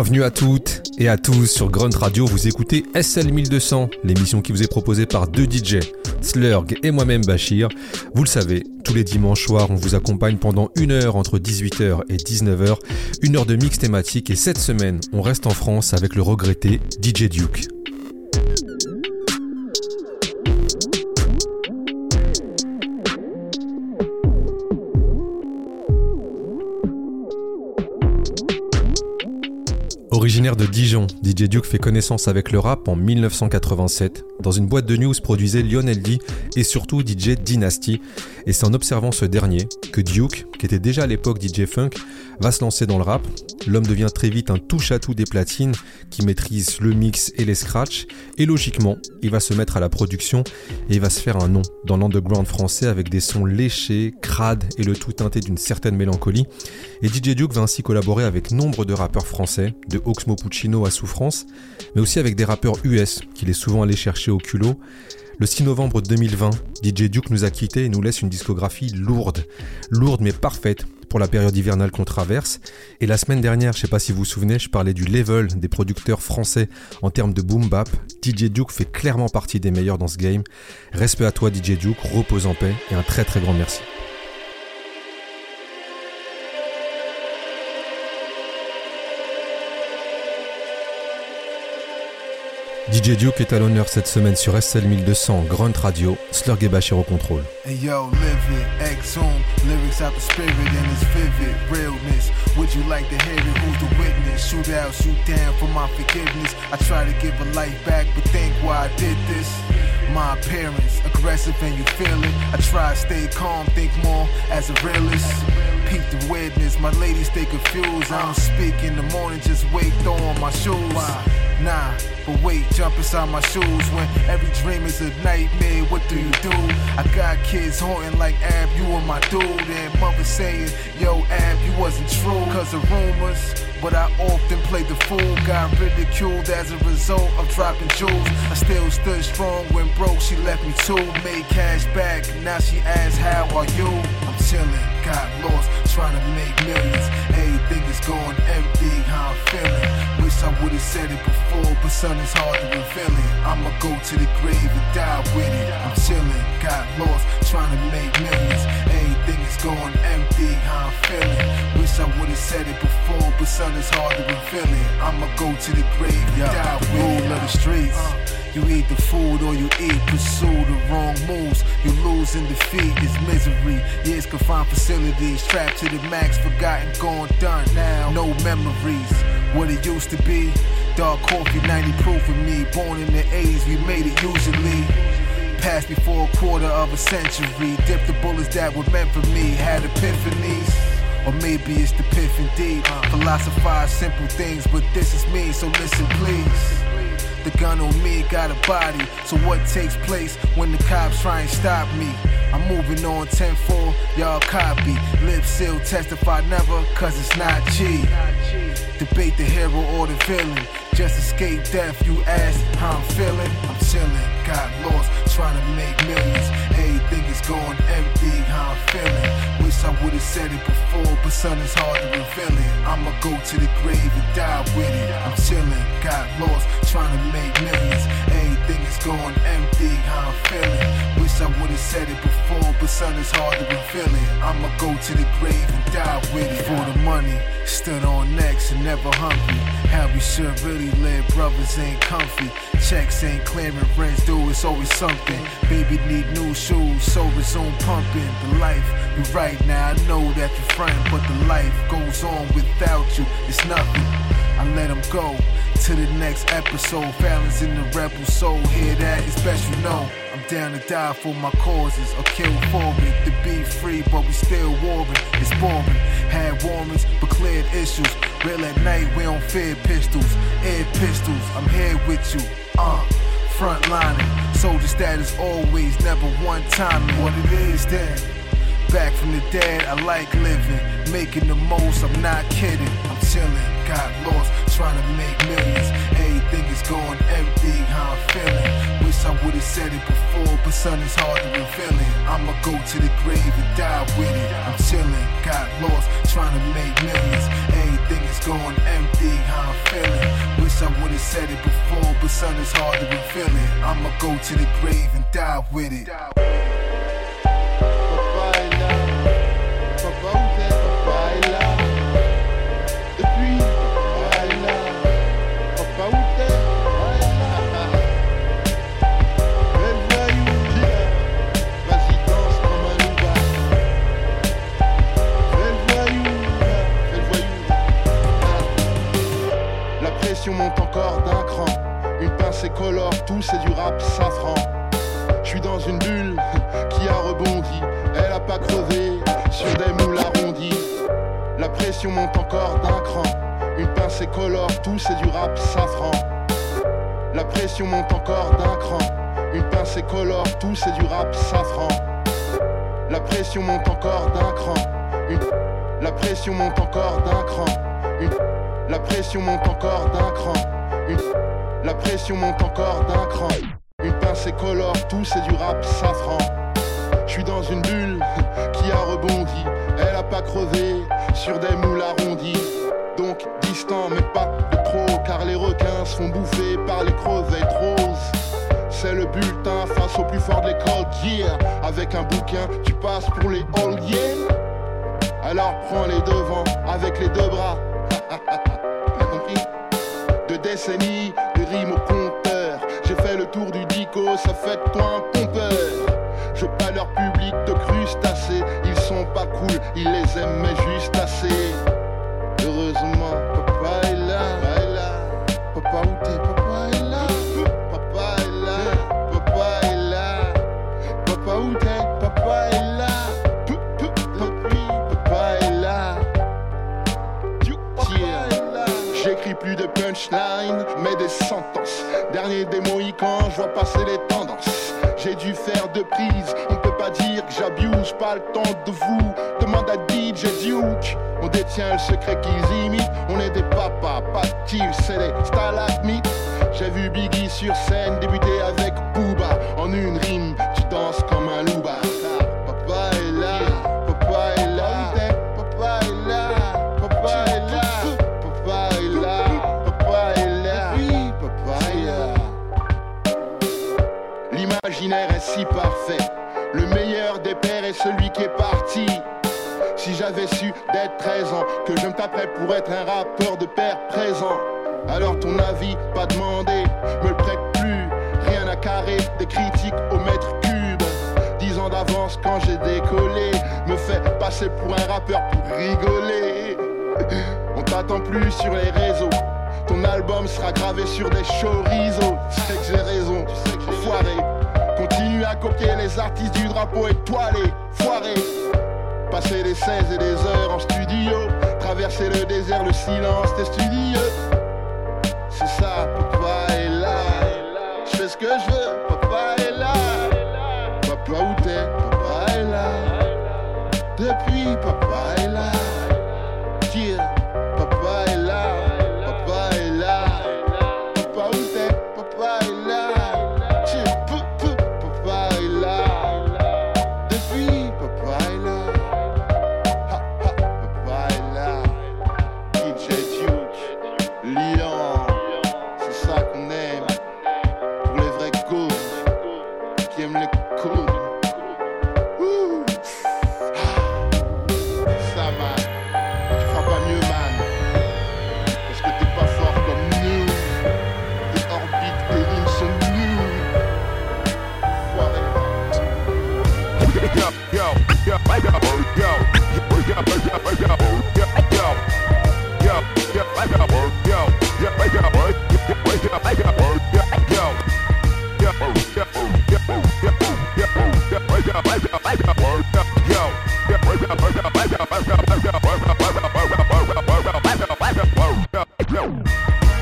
Bienvenue à toutes et à tous sur Grunt Radio. Vous écoutez SL 1200, l'émission qui vous est proposée par deux DJ, Slurg et moi-même Bachir. Vous le savez, tous les dimanches soirs, on vous accompagne pendant une heure entre 18h et 19h, une heure de mix thématique et cette semaine, on reste en France avec le regretté DJ Duke. De Dijon, DJ Duke fait connaissance avec le rap en 1987. Dans une boîte de news produisait Lionel D et surtout DJ Dynasty. Et c'est en observant ce dernier que Duke, qui était déjà à l'époque DJ Funk, va se lancer dans le rap. L'homme devient très vite un touche-à-tout des platines qui maîtrise le mix et les scratchs. Et logiquement, il va se mettre à la production et il va se faire un nom dans l'underground français avec des sons léchés, crades et le tout teinté d'une certaine mélancolie. Et DJ Duke va ainsi collaborer avec nombre de rappeurs français, de Oxmo Puccino à Souffrance, mais aussi avec des rappeurs US qu'il est souvent allé chercher au culot. Le 6 novembre 2020, DJ Duke nous a quittés et nous laisse une discographie lourde. Lourde mais parfaite pour la période hivernale qu'on traverse. Et la semaine dernière, je sais pas si vous vous souvenez, je parlais du level des producteurs français en termes de boom bap. DJ Duke fait clairement partie des meilleurs dans ce game. Respect à toi DJ Duke, repose en paix et un très très grand merci. DJ Duke est à l'honneur cette semaine sur SL 1200 Grunt Radio, Slurg et Bachir au contrôle. Hey yo, live it, exhume, lyrics out the spirit and it's vivid, realness. Would you like to hear it? Who's the witness? Shoot out, shoot down for my forgiveness. I try to give a life back, but think why I did this. My appearance, aggressive and you feel it. I try to stay calm, think more as a realist. Peep the weirdness, my ladies stay confused. I don't speak in the morning, just wait, throw on my shoes. Nah, but wait, jump inside my shoes when every dream is a nightmare. What do you do? I got kids haunting like Ab, you were my dude. And mother saying, Yo, Ab, you wasn't true. Cause of rumors. But I often played the fool, got ridiculed as a result of dropping jewels. I still stood strong when broke, she left me too. Made cash back, now she asks, How are you? I'm chilling, got lost, trying to make millions. Everything is going empty, how I'm feeling. Wish I would've said it before, but son, it's hard to reveal it. I'ma go to the grave and die with it. I'm chilling, got lost, trying to make millions. Everything is going empty, how I'm feeling. Wish I would've said it before, but son, it's hard to reveal it. I'ma go to the grave and die with it. Of the streets. Uh. You eat the food or you eat, pursue the wrong moves. You lose and defeat is misery. Years confined facilities, trapped to the max, forgotten, gone, done. Now, no memories. What it used to be. Dark coffee, 90 proof of me. Born in the 80s, we made it usually. Passed before a quarter of a century. Dipped the bullets that were meant for me. Had epiphanies. Or maybe it's the piff indeed. Philosophize simple things, but this is me, so listen please. The gun on me got a body, so what takes place when the cops try and stop me? I'm moving on 10 4, y'all copy. Lip seal, testify never, cause it's not G. Debate the hero or the villain. Just escape death, you ask how I'm feeling. I'm chilling, got lost, trying to make millions. Everything is going I would've said it before, but son, it's hard to reveal it. I'ma go to the grave and die with it. I'm chilling, got lost, trying to make millions. Everything is going empty, how I'm feeling. I would've said it before, but son, it's hard to reveal it. I'ma go to the grave and die with it. For the money, stood on next and never hungry. How we should really live, brothers ain't comfy. Checks ain't clearing, rents due, it's always something. Baby need new shoes, so resume pumping. The life, you right now, I know that you're frontin', but the life goes on without you, it's nothing. I let him go to the next episode. Balance in the rebel soul, hear that, it's best you know. Down to die for my causes or kill for it. To be free, but we still warring. It's boring. Had warnings, but cleared issues. Real at night, we don't fear pistols. Air pistols, I'm here with you. Uh, frontlining. Soldier status always, never one time. What it is then. Back from the dead, I like living. Making the most, I'm not kidding. I'm chilling, got lost, trying to make millions. Everything is going empty, how I'm feeling. Wish I would've said it before, but son, it's hard to reveal it. I'ma go to the grave and die with it. I'm chilling, got lost, trying to make millions. Everything is going empty, how I'm feeling. Wish I would've said it before, but son, it's hard to reveal it. I'ma go to the grave and die with it. Monte encore d'un cran. Une pince colore, tout c'est du rap safran. Je suis dans une bulle qui a rebondi. Elle a pas crevé sur des moules arrondis. La pression monte encore d'un cran. Une pince colore, tout c'est du rap safran. La pression monte encore d'un cran. Une pince colore, tout c'est du rap safran. La pression monte encore d'un cran. La pression monte encore d'un cran. La pression monte encore d'un cran. La pression monte encore d'un cran. Une pince colore, tout c'est du rap safran. Je suis dans une bulle qui a rebondi. Elle a pas crevé sur des moules arrondis. Donc distant mais pas trop car les requins se font bouffer par les crevettes roses. C'est le bulletin face au plus fort de l'école yeah. Avec un bouquin, tu passes pour les all Alors prends les devants avec les deux bras rimes au compteur. J'ai fait le tour du dico, ça fait toi un pompeur. Je pas leur public de crustacés, ils sont pas cool, ils les aiment mais juste assez. Heureusement, papa est là, mais des sentences. Dernier des Mohicans, je vois passer les tendances. J'ai dû faire deux prises, on peut pas dire que j'abuse, pas le temps de vous. Demande à DJ Duke, on détient le secret qu'ils imitent. On est des papas, pas de c'est des stalagmites. J'ai vu Biggie sur scène débuter avec Booba. En une rime, tu danses comme un louba. Est si parfait. Le meilleur des pères est celui qui est parti. Si j'avais su d'être 13 ans, que je me taperais pour être un rappeur de père présent. Alors ton avis, pas demandé, me le prête plus. Rien à carrer, des critiques au mètre cube. 10 ans d'avance quand j'ai décollé, me fait passer pour un rappeur pour rigoler. On t'attend plus sur les réseaux. Ton album sera gravé sur des chorizo. Tu sais que j'ai raison, tu sais que j'ai foiré. À copier les artistes du drapeau étoilé, foiré. Passer des 16 et des heures en studio. Traverser le désert, le silence des studios. C'est ça, papa est là? Je fais ce que je veux,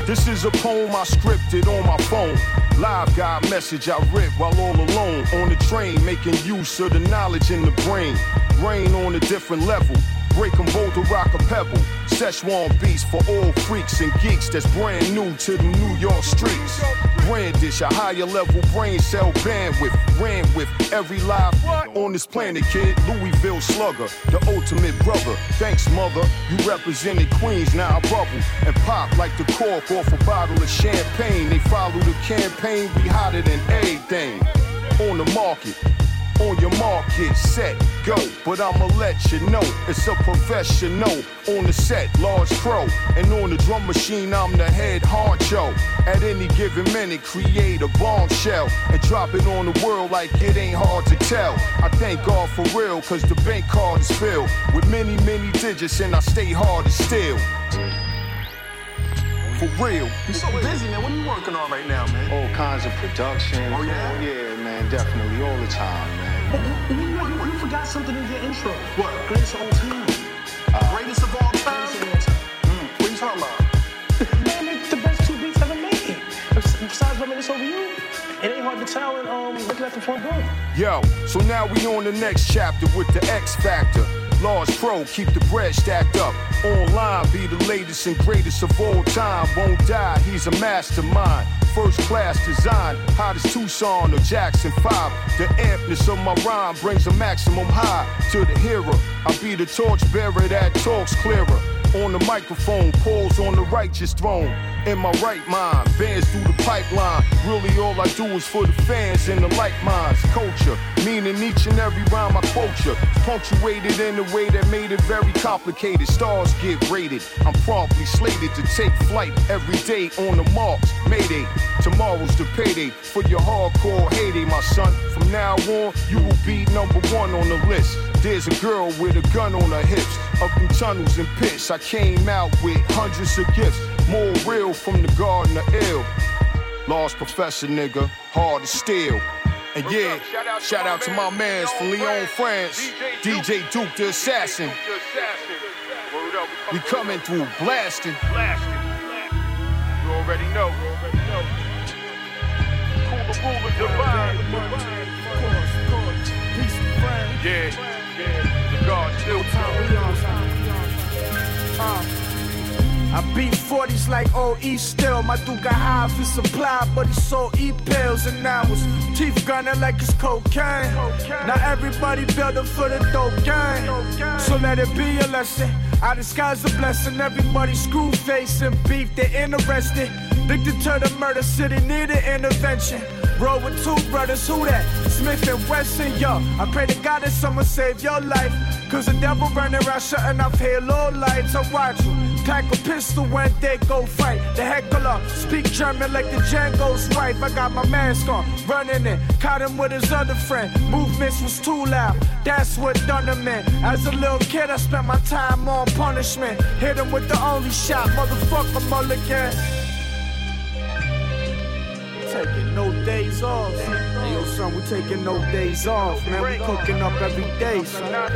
This is a poem I scripted on my phone. Live guy message I writ while all alone on the train, making use of the knowledge in the brain. Rain on a different level. break them both to rock a pebble. Szechuan beats for all freaks and geeks that's brand new to the New York streets. Brandish, a higher level brain cell bandwidth. Ran with every live on this planet, kid. Louisville slugger, the ultimate brother. Thanks, mother. You represented Queens, now I bubble and pop like the cork off a bottle of champagne. They follow the campaign, we hotter than anything on the market. On your market, set, go. But I'ma let you know it's a professional on the set, large pro. And on the drum machine, I'm the head honcho. At any given minute, create a bombshell and drop it on the world like it ain't hard to tell. I thank God for real, cause the bank card is filled with many, many digits, and I stay hard to steal. For real. You're so busy, man. What are you working on right now, man? All kinds of production. Oh, yeah? Yeah, man, definitely, all the time, man. You, you, you, you forgot something in your intro. What? Greatest of all time. Uh, Greatest of all time? Mm, what are you talking about? man, make the best two beats ever made. Besides Over You. It ain't hard to tell in um, looking at the front door. Yo, so now we on the next chapter with the X Factor. Large Pro, keep the bread stacked up. Online, be the latest and greatest of all time. Won't die, he's a mastermind. First class design, hot as Tucson or Jackson 5. The ampness of my rhyme brings a maximum high to the hearer. I'll be the torchbearer that talks clearer. On the microphone, pulls on the righteous throne. In my right mind, bands through the pipeline. Really, all I do is for the fans and the like minds. Culture, meaning each and every rhyme I quote you. Punctuated in a way that made it very complicated. Stars get rated. I'm promptly slated to take flight every day on the marks. Mayday, tomorrow's the payday for your hardcore heyday, my son. From now on, you will be number one on the list. There's a girl with a gun on her hips. Up in tunnels and pits, I came out with hundreds of gifts. More real from the garden of ill. Lost professor, nigga, hard to steal. And yeah, shout out to my mans from Lyon, France, DJ Duke the Assassin. We coming through blasting. blasting. You already know. Cooler, ruler, divine. Yeah, I beat 40s like OE still. My dude got high for supply, but he sold E pills. And now his teeth grinding like it's cocaine. Now everybody building for the dope gang. So let it be a lesson. I disguise a blessing. Everybody screw facing beef, they're interested. Addicted to the murder city, need an intervention. Roll with two brothers, who that? Smith and Wesson, yo. I pray to God that someone save your life. Cause the devil running around shutting off halo lights. I watch you. Pack a pistol when they go fight. The heckler speak German like the Django's wife. I got my mask on, running in. Caught him with his other friend. Movements was too loud. That's what done him in. As a little kid, I spent my time on punishment. Hit him with the only shot, motherfucker mulligan. Taking no days off. Hey, yo, son, we taking no days off, man. We cooking up every day, son. Uh,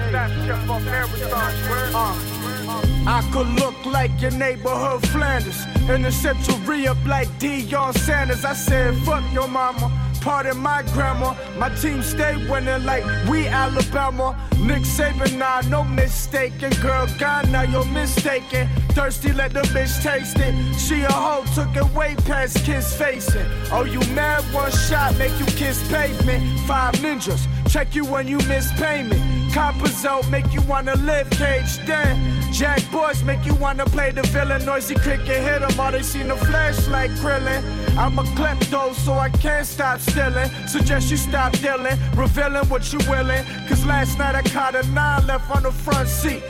I could look like your neighborhood Flanders. In the central re-up like Deion Sanders. I said, fuck your mama. Pardon my grandma. My team stay winning like we Alabama. Nick Saban, nah, no mistaken. Girl, God, now you're mistaken. Thirsty, let the bitch taste it. She a hoe, took it way past kiss facing. Oh, you mad? One shot, make you kiss pavement. Five ninjas, check you when you miss payment. Coppers out, make you wanna live cage then. Jack boys make you wanna play the villain. Noisy cricket hit 'em, all they seen the flashlight krillin. I'm a klepto, so I can't stop stealing. Suggest you stop dealing, revealing what you willing. Cause last night I caught a nine left on the front seat.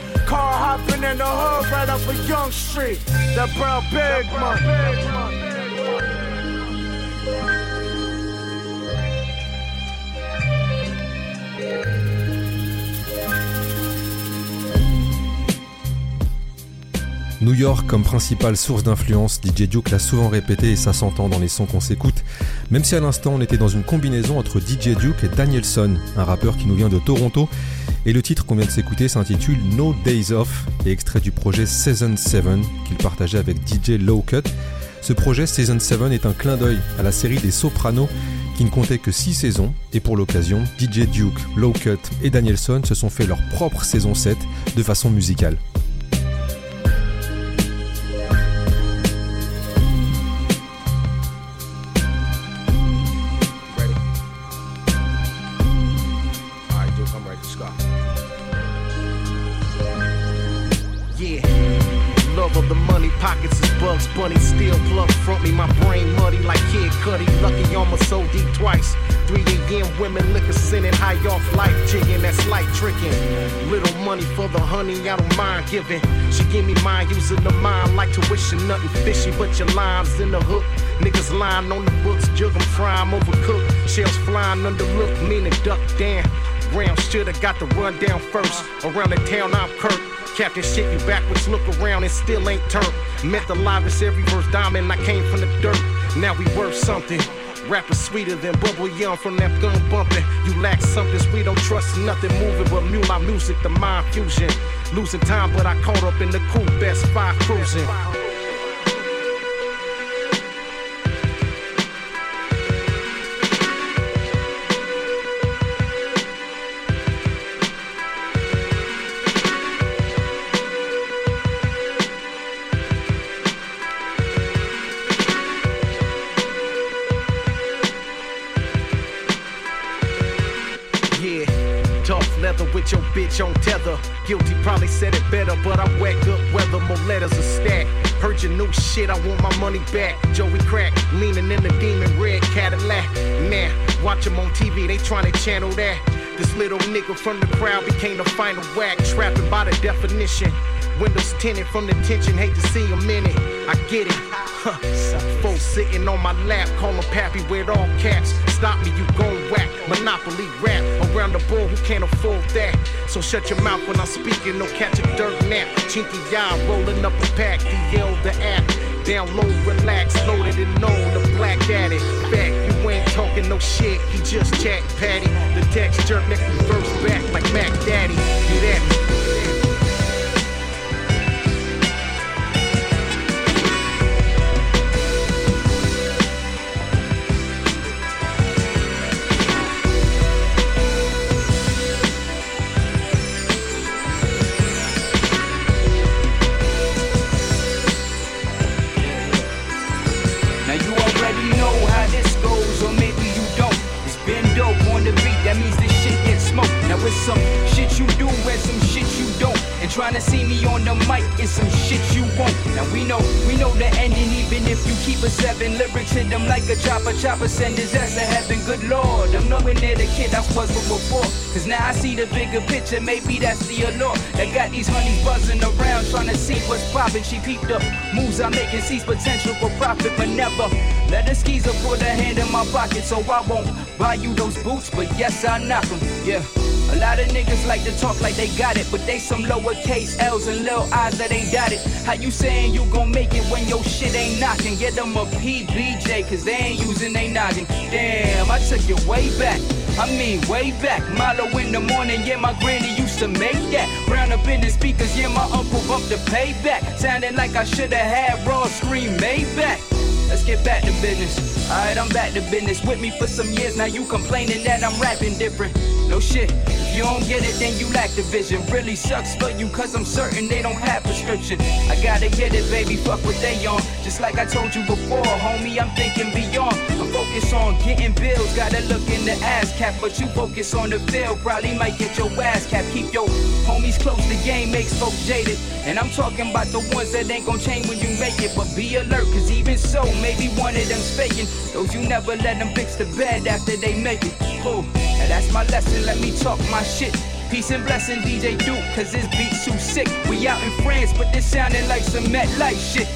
New York comme principale source d'influence, DJ Duke l'a souvent répété et ça s'entend dans les sons qu'on s'écoute, même si à l'instant on était dans une combinaison entre DJ Duke et Danielson, un rappeur qui nous vient de Toronto, et le titre qu'on vient de s'écouter s'intitule No Days Off et extrait du projet Season 7 qu'il partageait avec DJ Low Cut. Ce projet Season 7 est un clin d'œil à la série des Sopranos qui ne comptait que 6 saisons, et pour l'occasion, DJ Duke, Low Cut et Danielson se sont fait leur propre saison 7 de façon musicale. Bunny, still plug front me, my brain muddy like Kid Cudi. Lucky almost so deep twice. 3 a.m. women liquor sinning, high off life jigging, that's light tricking. Little money for the honey, I don't mind giving. She give me mine, using the mind like tuition, nothing fishy but your lines in the hook. Niggas lying on the books, jug fry, I'm overcooked. Shells flying under look, meaning duck damn. Ram shoulda got the run down first. Around the town, I'm Kirk. Captain shit, you backwards, look around and still ain't turned. Met the livest every verse diamond, I came from the dirt. Now we worth something. Rapper sweeter than Bubble Young from that gun bumping. You lack something, we don't trust nothing moving but Mula music, the mind fusion. Losing time, but I caught up in the cool best five cruising. Bitch on tether. Guilty probably said it better, but I wake up whether more letters are stacked. Heard your new shit, I want my money back. Joey Crack, leaning in the demon red Cadillac. Nah, watch him on TV, they trying to channel that. This little nigga from the crowd became the final whack, trapping by the definition. Windows tinted from the tension, hate to see him in it. I get it. Huh. Folks sitting on my lap, call him Pappy with all caps. Stop me, you gon' whack. Monopoly rap around the bull who can't afford that. So shut your mouth when I'm speaking, no catch a dirt nap. Chinky eye rolling up a pack, DL the app. Down low, relax, loaded and known, the black addict. Back, you ain't talking no shit, he just chat patty. The text jerk, me verse back like Mac Daddy. Do that. Now you already know how this goes, or maybe you don't. It's been dope on the beat, that means this shit gets smoked. Now with some shit you do and some trying to see me on the mic is some shit you won't. Now we know, we know the ending, even if you keep a seven. Lyrics hit them like a chopper, chopper send his ass to heaven. Good lord, I'm nowhere near the kid I was before. Cause now I see the bigger picture, maybe that's the allure. That got these honeys buzzing around, trying to see what's poppin'. She peeped up, moves I'm making, sees potential for profit, but never. Let the skeezer put a hand in my pocket, so I won't buy you those boots, but yes, I knock them, yeah. A lot of niggas like to talk like they got it, but they some lowercase L's and little I's that ain't it. How you saying you gon' make it when your shit ain't knocking? Get them a PBJ, cause they ain't using they noggin. Damn, I took it way back. I mean, way back. Milo in the morning, yeah, my granny used to make that. Round up in the speakers, yeah, my uncle bumped the payback. Sounding like I should've had raw scream made back. Let's get back to business. Alright, I'm back to business. With me for some years, now you complaining that I'm rapping different. No shit you don't get it, then you lack the vision. Really sucks for you, cause I'm certain they don't have prescription. I gotta get it, baby, fuck what they on. Just like I told you before, homie, I'm thinking beyond. I'm focused on getting bills, gotta look in the ass cap, but you focus on the field, probably might get your ass cap. Keep your homies close, the game makes folks jaded. And I'm talking about the ones that ain't gonna change when you make it, but be alert, cause even so, maybe one of them's faking. Those you never let them fix the bed after they make it. Oh, and that's my lesson, let me talk my shit. Peace and blessing, DJ Duke, cause this beat's too sick. We out in France, but this sounding like some Met Life shit.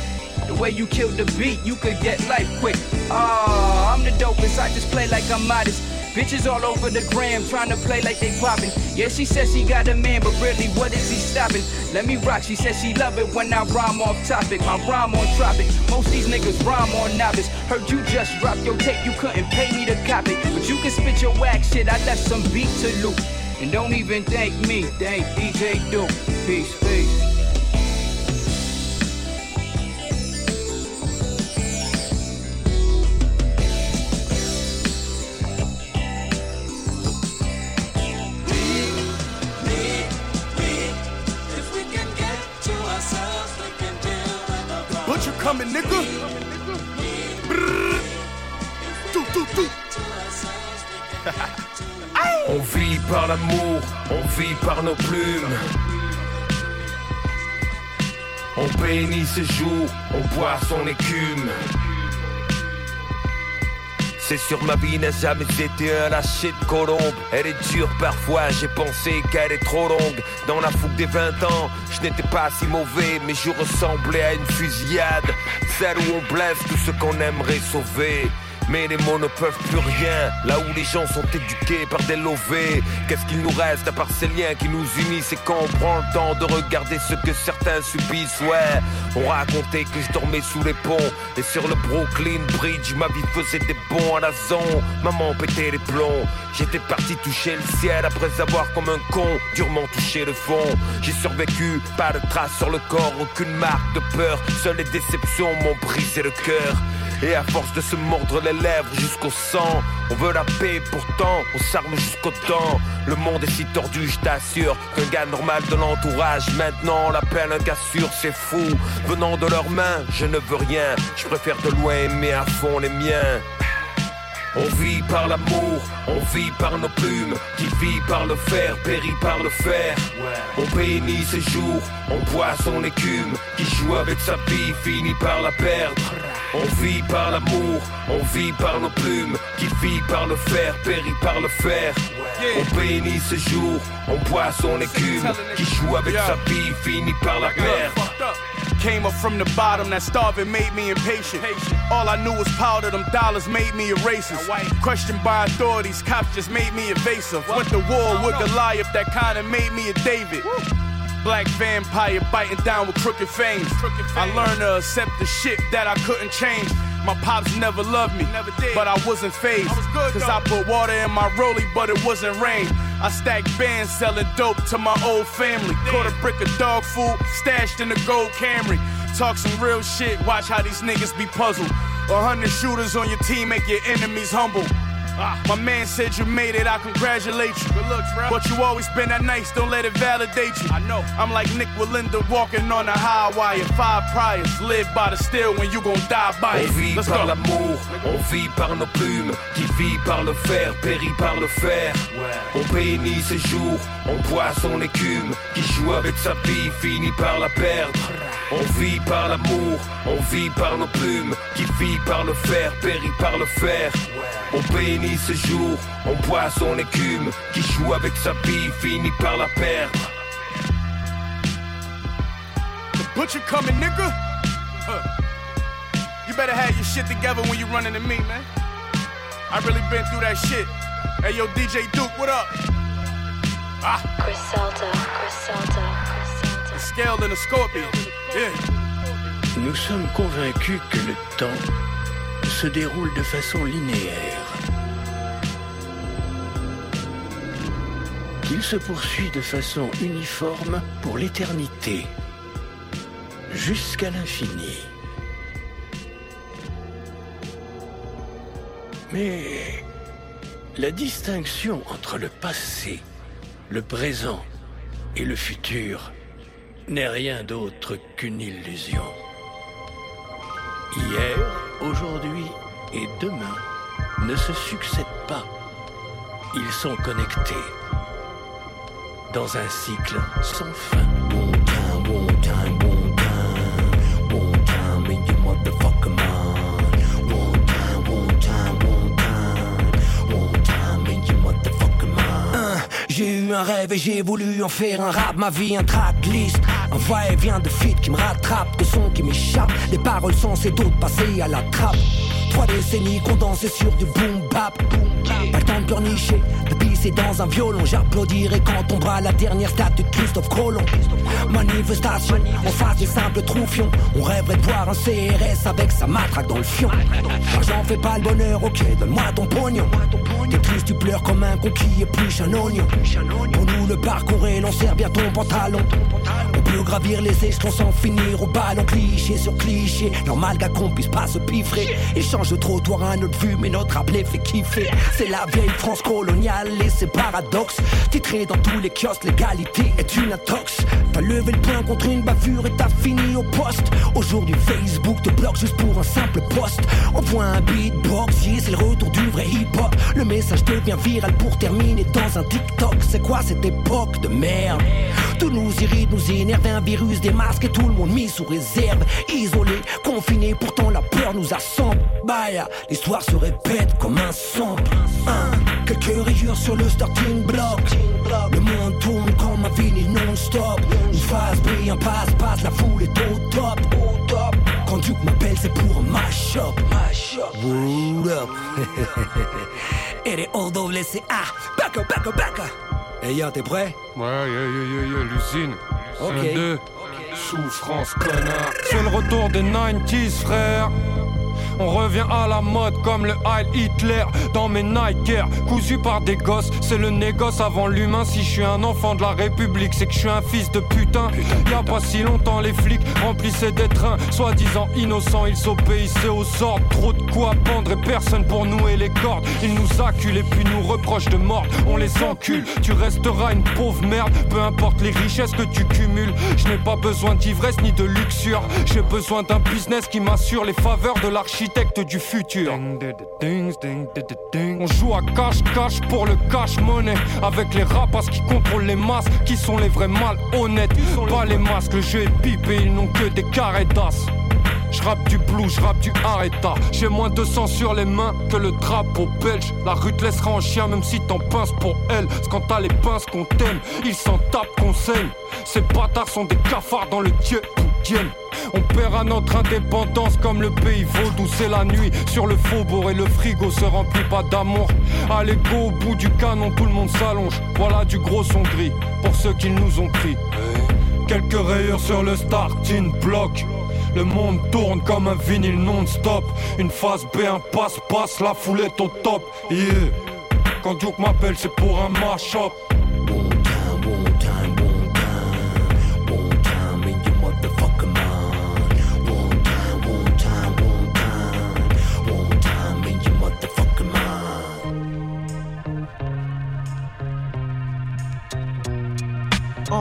The way you killed the beat, you could get life quick. Ah, I'm the dopest, I just play like I'm modest. Bitches all over the gram trying to play like they poppin'. Yeah, she says she got a man, but really, what is he stopping? Let me rock, she says she love it when I rhyme off topic. My rhyme on tropic. Most these niggas rhyme on novice. Heard you just dropped your tape, you couldn't pay me to copy. But you can spit your wax shit, I left some beat to loop. And don't even thank me, thank DJ Duke. Peace, peace. On vit par l'amour, on vit par nos plumes. On bénit ses jours, on boit son écume. C'est sûr ma vie n'a jamais été un lâcher de colombe. Elle est dure parfois, j'ai pensé qu'elle est trop longue. Dans la fougue des 20 ans, je n'étais pas si mauvais Mais je ressemblais à une fusillade. Celle où on blesse tout ce qu'on aimerait sauver mais les mots ne peuvent plus rien, là où les gens sont éduqués par des lovés. Qu'est-ce qu'il nous reste à part ces liens qui nous unissent et quand on prend le temps de regarder ce que certains subissent, ouais. On racontait que je dormais sous les ponts et sur le Brooklyn Bridge, ma vie faisait des bons à la zone. Maman pétait les plombs, j'étais parti toucher le ciel après avoir comme un con durement touché le fond. J'ai survécu, pas de traces sur le corps, aucune marque de peur, seules les déceptions m'ont brisé le cœur. Et à force de se mordre les lèvres jusqu'au sang, on veut la paix pourtant, on s'arme jusqu'au temps. Le monde est si tordu, je t'assure, qu'un gars normal de l'entourage, maintenant on l'appelle un gars sûr, c'est fou. Venant de leurs mains, je ne veux rien, je préfère de loin aimer à fond les miens. On vit par l'amour, on vit par nos plumes, qui vit par le fer, périt par le fer. On bénit ses jours, on boit son écume, qui joue avec sa vie, finit par la perdre. On vit par l'amour, on vit par nos plumes, qui vit par le fer, périt par le fer. On bénit ses jours, on boit son écume, qui joue avec sa vie, finit par la perdre. Came up from the bottom, that starving made me impatient. All I knew was powder, them dollars made me a racist. Questioned by authorities, cops just made me evasive. Went to war with Goliath, that kinda made me a David. Black vampire biting down with crooked fangs. I learned to accept the shit that I couldn't change. My pops never loved me, never did. but I wasn't phased. Cause I put water in my rollie, but it wasn't rain. I stacked bands selling dope to my old family. Caught a brick of dog food, stashed in a gold Camry. Talk some real shit, watch how these niggas be puzzled. A hundred shooters on your team make your enemies humble. My man said you made it, I congratulate you. Good looks, bro. But you always been that nice, don't let it validate you. I know. I'm like Nick Walinda walking on a high wire. Five priors, live by the steel when you gon' die by On it. vit Let's par go. l'amour, on vit par nos plumes, qui vit par le fer, périt par le fer. On bénit ses jours, on boit son écume, qui joue avec sa vie, finit par la perdre. On vit par l'amour, on vit par nos plumes, qui vit par le fer, périt par le fer. On bénit ses jours, on boit son écume, qui joue avec sa vie, finit par la perdre. The butcher coming, nigga? Huh. You better have your shit together when you running to me, man. I really been through that shit. Hey, yo, DJ Duke, what up? Ah. Griselda, Griselda, Griselda. The scale and the scorpion. Nous sommes convaincus que le temps se déroule de façon linéaire. Qu'il se poursuit de façon uniforme pour l'éternité, jusqu'à l'infini. Mais la distinction entre le passé, le présent et le futur n'est rien d'autre qu'une illusion. Hier, aujourd'hui et demain ne se succèdent pas. Ils sont connectés dans un cycle sans fin. One time, one time, one time, one time mind. One time, one time, one time, one time motherfucking mind. Hein, J'ai eu un rêve et j'ai voulu en faire un rap, ma vie un tracklist. Un va-et-vient de feat qui me rattrape, de sons qui m'échappent, des paroles sensées, d'autres passées à la trappe. Trois décennies condensées sur du boom bap. Pas le temps de pleurnicher, de pisser dans un violon. J'applaudirai quand tombera la dernière statue de Christophe Colomb. Manifestation, en face des simples troufions. On rêverait de voir un CRS avec sa matraque dans le fion. L'argent fait pas le bonheur, ok, donne-moi ton pognon. T'es triste, tu pleures comme un con qui épluche un. Pour nous, le parcours est long, serre bien ton pantalon. Peut gravir les échelons sans finir au ballon cliché sur cliché. Normal gars qu'on puisse pas se piffrer. Échange de trottoir à notre vue, mais notre appelé fait kiffer. C'est la vieille France coloniale et ses paradoxes. Titré dans tous les kiosques, l'égalité est une intox. T'as levé le poing contre une bavure et t'as fini au poste. Aujourd'hui, Facebook te bloque juste pour un simple post. On voit un beatbox, yeah, c'est le retour du vrai hip-hop. Le message devient viral pour terminer dans un TikTok. C'est quoi cette époque de merde? Tout nous irrite, nous énerve, un virus, des masques et tout le monde mis sous réserve. Isolé, confiné, pourtant la peur nous assemble. Baya, l'histoire se répète comme un sample. Hein, quelques rayures sur le starting block. Le monde tourne comme un vinyle non-stop. Une phase brille, un passe-passe, la foule est au top. Au top. Quand Duke m'appelle, c'est pour un mash-up. Mash-up. Word up? Et les O-W-C-A. Back up, back up, back up. Hey yo, t'es prêt? Ouais, yeah, yeah, yeah, l'usine. Ok. Un, deux. Souffrance, connard. C'est le retour des 90s, frère. On revient à la mode comme le Heil Hitler dans mes Nike Air, cousu par des gosses. C'est le négoce avant l'humain. Si je suis un enfant de la République, c'est que je suis un fils de putain. Y a pas si longtemps, les flics remplissaient des trains, soi-disant innocents. Ils obéissaient aux ordres. Trop de à pendre et personne pour nouer les cordes. Ils nous acculent et puis nous reprochent de mordre. On les encule. Tu resteras une pauvre merde, peu importe les richesses que tu cumules. Je n'ai pas besoin d'ivresse ni de luxure. J'ai besoin d'un business qui m'assure les faveurs de du futur. On joue à cache-cache pour le cash-money. Avec les rapaces qui contrôlent les masses, qui sont les vrais malhonnêtes. Pas les masques, le jeu est pipé, ils n'ont que des carrés d'as. Je du blues, je rappe du arrêta. J'ai moins de sang sur les mains que le drapeau belge. La rue te laissera en chien même si t'en pinces pour elle. Quand t'as les pinces qu'on t'aime, ils s'en tapent qu'on saigne. Ces bâtards sont des cafards dans le dieu poudienne. On paiera notre indépendance comme le pays vaudou. C'est la nuit sur le faubourg et le frigo se remplit pas d'amour. Allez, go au bout du canon, tout le monde s'allonge. Voilà du gros son gris pour ceux qui nous ont pris. Quelques rayures sur le starting block. Le monde tourne comme un vinyle non-stop. Une phase B, un passe-passe, la foule est au top. Yeah. Quand Duke m'appelle, c'est pour un mash-up.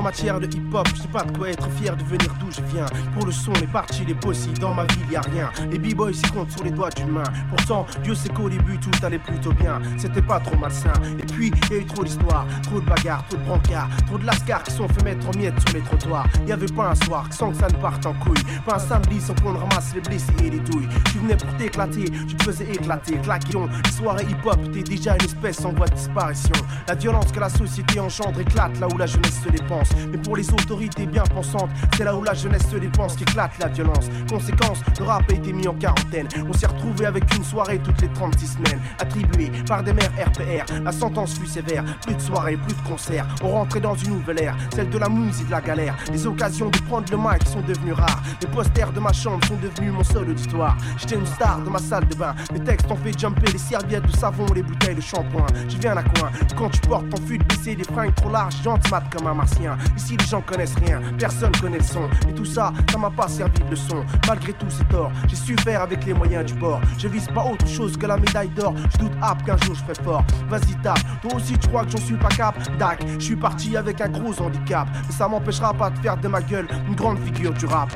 Matière de hip-hop, je sais pas de quoi être fier de venir d'où je viens. Pour le son, les parties, les possibles, dans ma ville y a rien. Les b-boys s'y comptent sur les doigts d'une main. Pourtant, Dieu sait qu'au début tout allait plutôt bien. C'était pas trop malsain. Et puis, y a eu trop d'histoires, trop de bagarres, trop de brancards, trop de lascars qui sont fait mettre en miettes sur les trottoirs. Y avait pas un soir sans que ça ne parte en couille. Pas un samedi sans qu'on ramasse les blessés et les douilles. Tu venais pour t'éclater, tu te faisais éclater. Claquillon, les soirées hip-hop, t'es déjà une espèce en voie de disparition. La violence que la société engendre éclate là où la jeunesse se dépense. Mais pour les autorités bien pensantes, c'est là où la jeunesse se dépense qu'éclate la violence. Conséquence, le rap a été mis en quarantaine. On s'est retrouvé avec une soirée toutes les 36 semaines, attribuée par des mères RPR. La sentence fut sévère, plus de soirées, plus de concerts. On rentrait dans une nouvelle ère, celle de la mouise et de la galère. Les occasions de prendre le mic sont devenues rares. Les posters de ma chambre sont devenus mon seul auditoire. J'étais une star de ma salle de bain. Les textes ont fait jumper les serviettes de savon, les bouteilles de shampoing. J'y viens à coin. Quand tu portes ton fut de baisser des fringues trop larges, mat comme un martien. Ici les gens connaissent rien, personne connaît le son. Et tout ça, ça m'a pas servi de leçon. Malgré tous ces torts, j'ai su faire avec les moyens du bord. Je vise pas autre chose que la médaille d'or. Je doute qu'un jour je ferai fort. Vas-y tape, toi aussi tu crois que j'en suis pas cap. Dac, je suis parti avec un gros handicap. Mais ça m'empêchera pas de faire de ma gueule une grande figure du rap.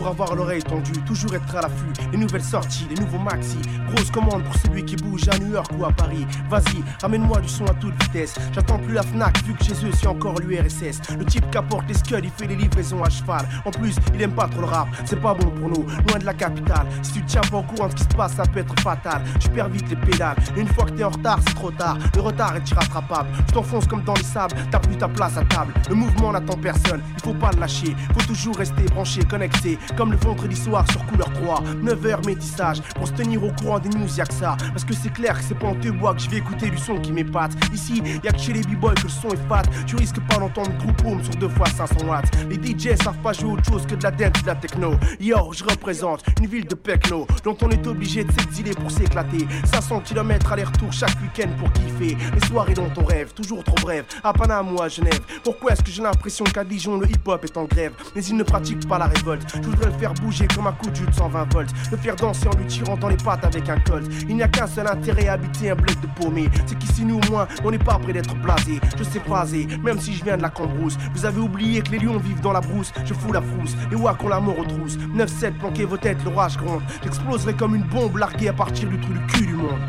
Toujours avoir l'oreille tendue, toujours être à l'affût. Les nouvelles sorties, les nouveaux maxi. Grosse commande pour celui qui bouge à New York ou à Paris. Vas-y, ramène-moi du son à toute vitesse. J'attends plus la Fnac, vu que chez eux, c'est encore l'URSS. Le type qui apporte les scuds, il fait les livraisons à cheval. En plus, il aime pas trop le rap, c'est pas bon pour nous, loin de la capitale. Si tu tiens pas au courant de ce qui se passe, ça peut être fatal. Je perds vite les pédales. Et une fois que t'es en retard, c'est trop tard. Le retard est irrattrapable. Tu t'enfonces comme dans les sables, t'as plus ta place à table. Le mouvement n'attend personne, il faut pas le lâcher. Faut toujours rester branché, connecté. Comme le vendredi soir sur couleur 3. 9h métissage, pour se tenir au courant des news, y'a que ça. Parce que c'est clair que c'est pas en te bois que je vais écouter du son qui m'épate. Ici, y'a que chez les b-boys que le son est fat. Tu risques pas d'entendre groupe home sur deux fois 500 watts. Les DJ savent pas jouer autre chose que de la dance de la techno. Yo, je représente une ville de Pecno, dont on est obligé de s'exiler pour s'éclater. 500 km aller-retour chaque week-end pour kiffer. Les soirées dont on rêve, toujours trop brèves. À Panama ou à Genève. Pourquoi est-ce que j'ai l'impression qu'à Dijon le hip-hop est en grève? Mais il ne pratique pas la révolte. Le faire bouger comme un coup de jus de 120 volts. Le faire danser en lui tirant dans les pattes avec un colt. Il n'y a qu'un seul intérêt à habiter un bloc de paumé. C'est qu'ici nous au moins, on n'est pas près d'être blasé. Je sais phraser, même si je viens de la cambrousse. Vous avez oublié que les lions vivent dans la brousse. Je fous la frousse, les wack ont la mort aux trousses? 9-7, planquez vos têtes, l'orage gronde. J'exploserai comme une bombe larguée à partir du trou du cul du monde.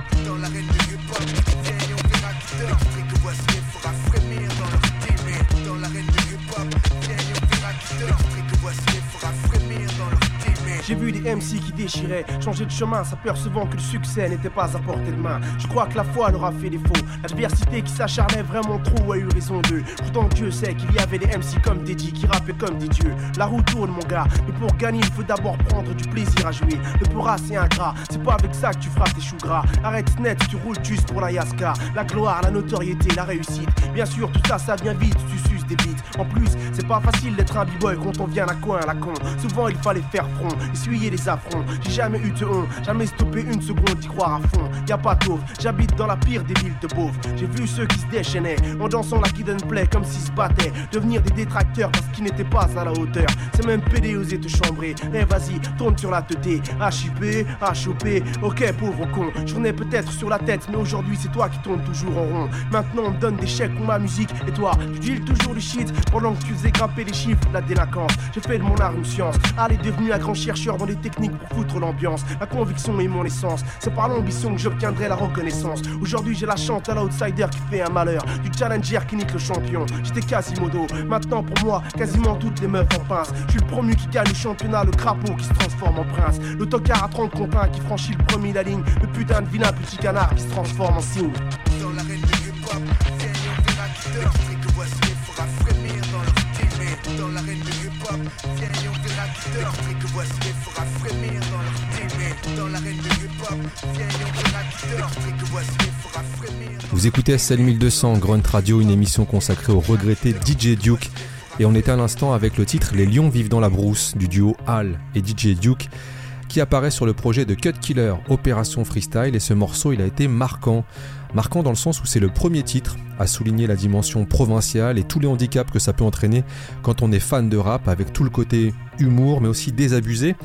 J'ai vu des MC qui déchiraient, changer de chemin, s'apercevant que le succès n'était pas à portée de main. Je crois que la foi leur a fait défaut. L'adversité qui s'acharnait vraiment trop a eu raison d'eux. Pourtant Dieu sait qu'il y avait des MC comme Teddy qui rappaient comme des dieux. La roue tourne mon gars, mais pour gagner il faut d'abord prendre du plaisir à jouer. Le pora c'est ingrat, c'est pas avec ça que tu feras tes choux gras. Arrête net, tu roules juste pour la Yaska. La gloire, la notoriété, la réussite. Bien sûr tout ça ça vient vite, tu suces des bites. En plus, c'est pas facile d'être un b-boy quand on vient à coin à la con. Souvent il fallait faire front, essuyer les affronts. J'ai jamais eu de honte, jamais stoppé une seconde d'y croire à fond. Y a pas de pauvre, j'habite dans la pire des villes de beauf. J'ai vu ceux qui se déchaînaient en dansant la kid and play comme s'ils se battaient. Devenir des détracteurs parce qu'ils n'étaient pas à la hauteur. C'est même pédé oser te chambrer. Eh vas-y, tourne sur la teuté. HIP, HOP, ok pauvre con. J'en ai peut-être sur la tête, mais aujourd'hui c'est toi qui tournes toujours en rond. Maintenant on me donne des chèques pour ma musique et toi, tu deals toujours le shit pendant que tu faisais grimper les chiffres de la délinquance. J'ai fait de mon art une science. Allez, devenu un grand chercheur dans les techniques pour foutre l'ambiance. La conviction est mon essence. C'est par l'ambition que j'obtiendrai la reconnaissance. Aujourd'hui, j'ai la chante à l'outsider qui fait un malheur. Du challenger qui nique le champion. J'étais Quasimodo. Maintenant, pour moi, quasiment toutes les meufs en pince. Je suis le promu qui gagne le championnat, le crapaud qui se transforme en prince. Le tocard à 30 contre 1 qui franchit le premier la ligne. Le putain de vilain petit canard qui se transforme en signe. Vous écoutez SL 1200 Grunt Radio, une émission consacrée au regretté DJ Duke. Et on était à l'instant avec le titre Les Lions vivent dans la brousse du duo Al et DJ Duke qui apparaît sur le projet de Cut Killer Opération Freestyle et ce morceau il a été marquant. Marquant dans le sens où c'est le premier titre à souligner la dimension provinciale et tous les handicaps que ça peut entraîner quand on est fan de rap avec tout le côté humour mais aussi désabusé.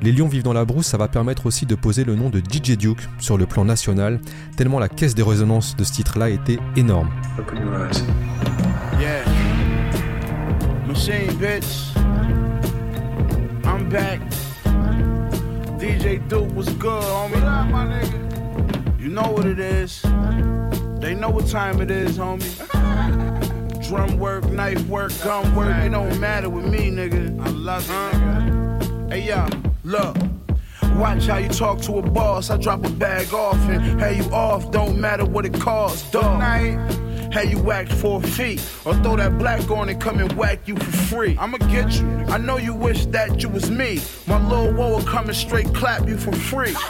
Les Lions vivent dans la brousse, ça va permettre aussi de poser le nom de DJ Duke sur le plan national, tellement la caisse des résonances de ce titre-là était énorme. You know what it is. They know what time it is, homie. Drum work, knife work, gun work, it don't matter with me, nigga. I love it, nigga. Hey, yo, look. Watch how you talk to a boss. I drop a bag off and hey you off. Don't matter what it costs, dog. How you act for a fee or throw that black on and come and whack you for free. I'ma get you. I know you wish that you was me. My little woe will come and straight clap you for free.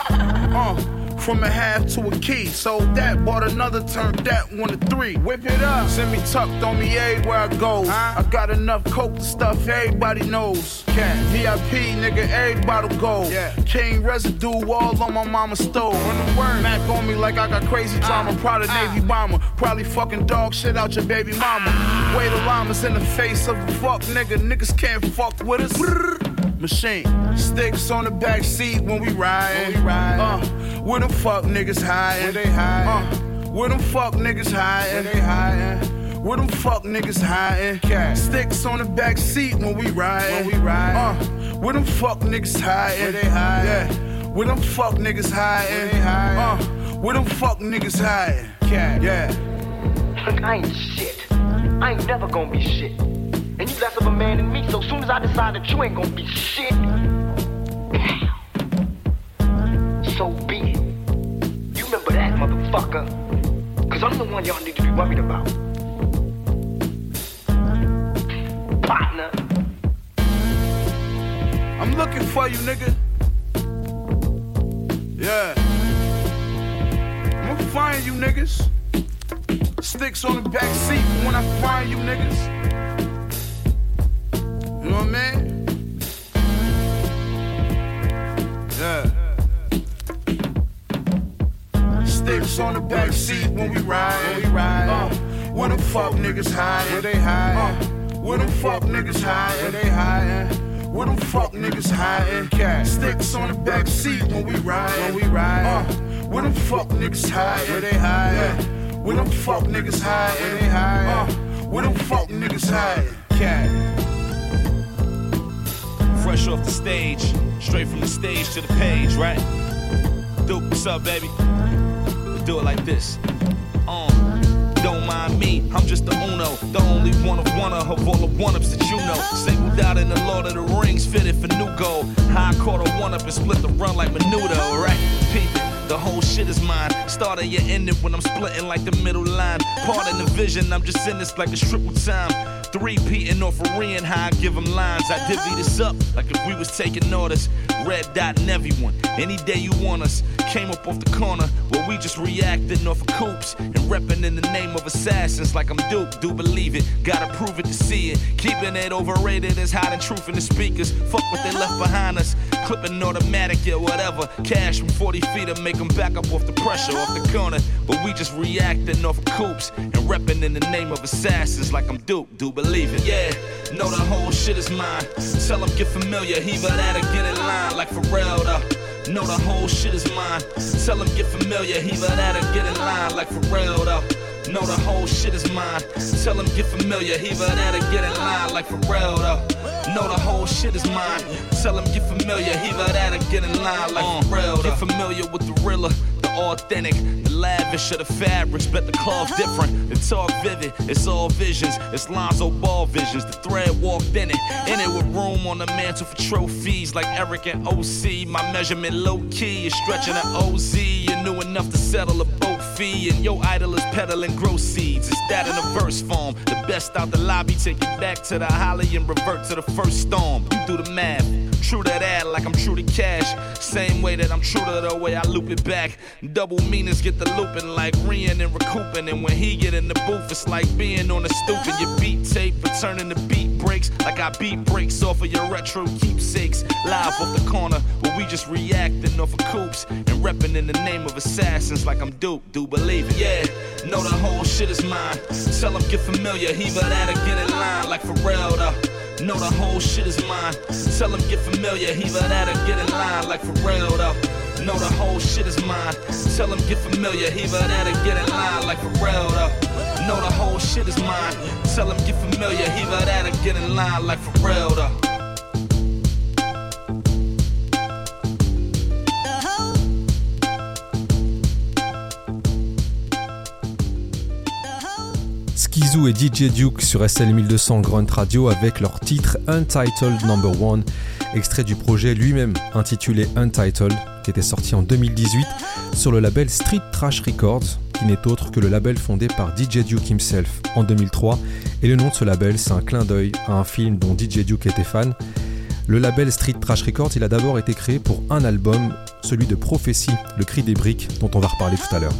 Uh, from a half to a key. Sold that, bought another, turned that one to three. Whip it up, send me tucked on me everywhere I go. I got enough coke to stuff everybody knows. Cat, VIP, nigga, every bottle gold. King residue all on my mama's stove. Run the word, Mac on me like I got crazy drama. Proud of Navy bomber, probably fucking dog shit out your baby mama. Way the llamas in the face of a fuck nigga. Niggas can't fuck with us. Machine sticks on the back seat when we ride. Uh, where the fuck niggas hiding? Where they hiding? Uh, where them fuck niggas hiding? Where they hiding? Where them fuck niggas hiding? Sticks on the back seat when we ride. When we ride. Uh, where them fuck niggas hiding? Where they hiding? Yeah. Where them fuck niggas hiding? Where they hiding? Uh, where them fuck niggas hiding? Yeah. Look, I ain't shit. I ain't never gonna be shit. And you less of a man than me, so soon as I decide that you ain't gonna be shit, so motherfucker. Cause I'm the one y'all need to be worried about. Partner. I'm looking for you, nigga. Yeah. I'm gonna find you niggas. Sticks on the back seat when I find you niggas. You know what I mean? Yeah. Sticks on the back seat when we ride. When we ride. Uh, where them fuck niggas hiding? Where they hiding? Uh, where them fuck niggas hiding? Where they hiding? Where them fuck niggas hiding? Cat. Sticks on the back seat when we ride. When we ride. Uh, where them fuck niggas hiding? Where they hiding? Yeah. Where them fuck niggas hiding? Where they hiding? Uh, where them fuck niggas hiding? Cat. Fresh off the stage, straight from the stage to the page, right? Dude, what's up, baby? Do it like this. Um, don't mind me, I'm just the uno, the only one of one of all the one-ups that you know. Singled out in the Lord of the Rings, fitted for new gold. High caught a one-up and split the run like Menudo, right? Peep it. The whole shit is mine. Starting you ending when I'm splitting like the middle line. Part in the vision, I'm just in this like a triple time. Three peating off a and how I give them lines. I divvy this up like if we was taking orders. Red dot and everyone. Any day you want us. Came up off the corner where we just reacting off of coops and repping in the name of assassins like I'm Duke. Do believe it, gotta prove it to see it. Keeping it overrated is hiding truth in the speakers. Fuck what they left behind us. Clipping automatic, yeah, whatever. Cash from 40 feet to make them back up off the pressure, off the corner. But we just reacting off of coops and repping in the name of assassins like I'm Duke. Do believe it, yeah. Know the whole shit is mine. Tell get familiar, he but that get in line like for real though. Know the whole shit is mine. Tell them get familiar, he but that get in line like for real though. Know the whole shit is mine. Tell them get familiar, he but that get in line like for real though. Know the whole shit is mine. Tell them get familiar, he but that get in line like uh, for real though. Get familiar with the realer, the authentic, the lavish of the fabrics, but the cloth uh-huh. different. The talk vivid, it's all visions. It's Lonzo Ball visions. The thread walked in it, uh-huh. in it with room on the mantle for trophies like Eric and OC. My measurement low key is stretching an uh-huh. OZ. You're new enough to settle a boat fee, and your idol is peddling grow seeds. It's that in a verse form. The best out the lobby, take it back to the holly and revert to the first storm. You do the math. True to that, like I'm true to cash. Same way that I'm true to the way I loop it back. Double meanings get the looping like Rian and recouping. And when he get in the booth, it's like being on the stoop and your beat tape, returning the beat breaks. Like I beat breaks off of your retro keepsakes. Live off the corner where we just reacting off of coops and repping in the name of assassins like I'm Duke. Do believe it, yeah. Know the whole shit is mine. Tell him get familiar, he but that'll get in line like for real though. Know the whole shit is mine. Tell him get familiar, he but that'll get in line like for real though. Tell him get familiar, et DJ Duke sur SL 1200 Grunt Radio avec leur titre Untitled Number One, extrait du projet lui-même intitulé Untitled, qui était sorti en 2018 sur le label Street Trash Records, qui n'est autre que le label fondé par DJ Duke himself en 2003. Et le nom de ce label, c'est un clin d'œil à un film dont DJ Duke était fan. Le label Street Trash Records, il a d'abord été créé pour un album, celui de Prophétie, le cri des briques, dont on va reparler tout à l'heure.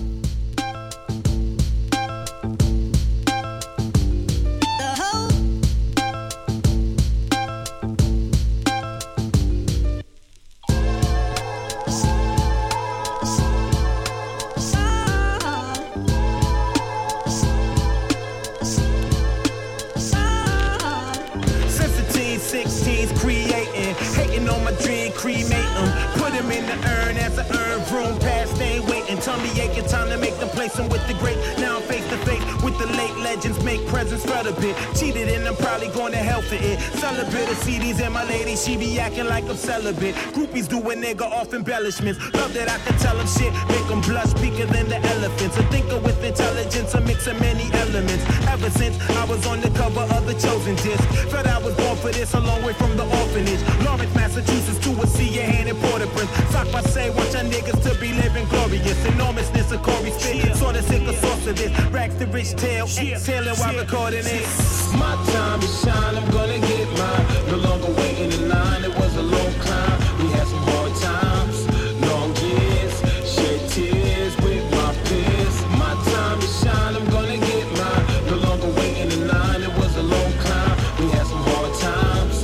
Podcast presents felt a bit. Cheated and I'm probably going to hell for it. Celibate of CDs and my lady, she be acting like I'm celibate. Groupies do a nigga off embellishments. Love that I can tell 'em shit, make 'em blush, bigger than the elephants. A thinker with intelligence, a mix of many elements. Ever since I was on the cover of the chosen disc, felt I was born for this, a long way from the orphanage. Lawrence, Massachusetts, to a see your hand in Port-au-Prince. Sock by say, want your niggas to be living glorious. Enormousness of Corey spit, sort of sick of sauce of this. Racks the rich tail, exhaling while recording it. My time to shine, I'm gonna get mine. No longer waiting in line, it was a long climb. We had some hard times, long years, shed tears with my peers. My time to shine, I'm gonna get mine. No longer waiting in line, it was a long climb. We had some hard times,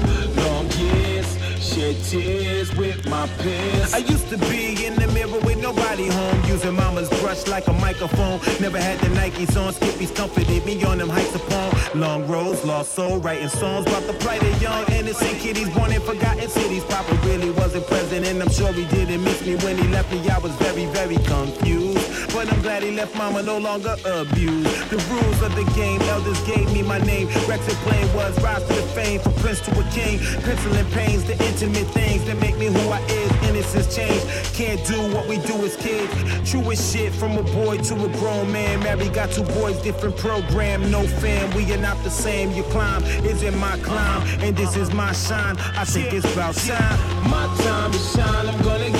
long years, shed tears with my peers. I used to be like a microphone. Never had the Nikes on, Skippy's comforted me on them hikes upon long roads, lost soul, writing songs about the plight of young innocent kiddies born in forgotten cities. Papa really wasn't present, and I'm sure he didn't miss me when he left me. I was very, very confused, but I'm glad he left mama no longer abused. The rules of the game, elders gave me my name. Rex and Plain was rise to the fame, from prince to a king. Pencil and pains, the intimate things that make me who I is. Innocence change, can't do what we do as kids. True as shit, from a boy to a grown man. Married, got two boys, different program, no fam. We are not the same. You climb is in my climb, and this is my shine. I think it's about time. My time to shine, I'm gonna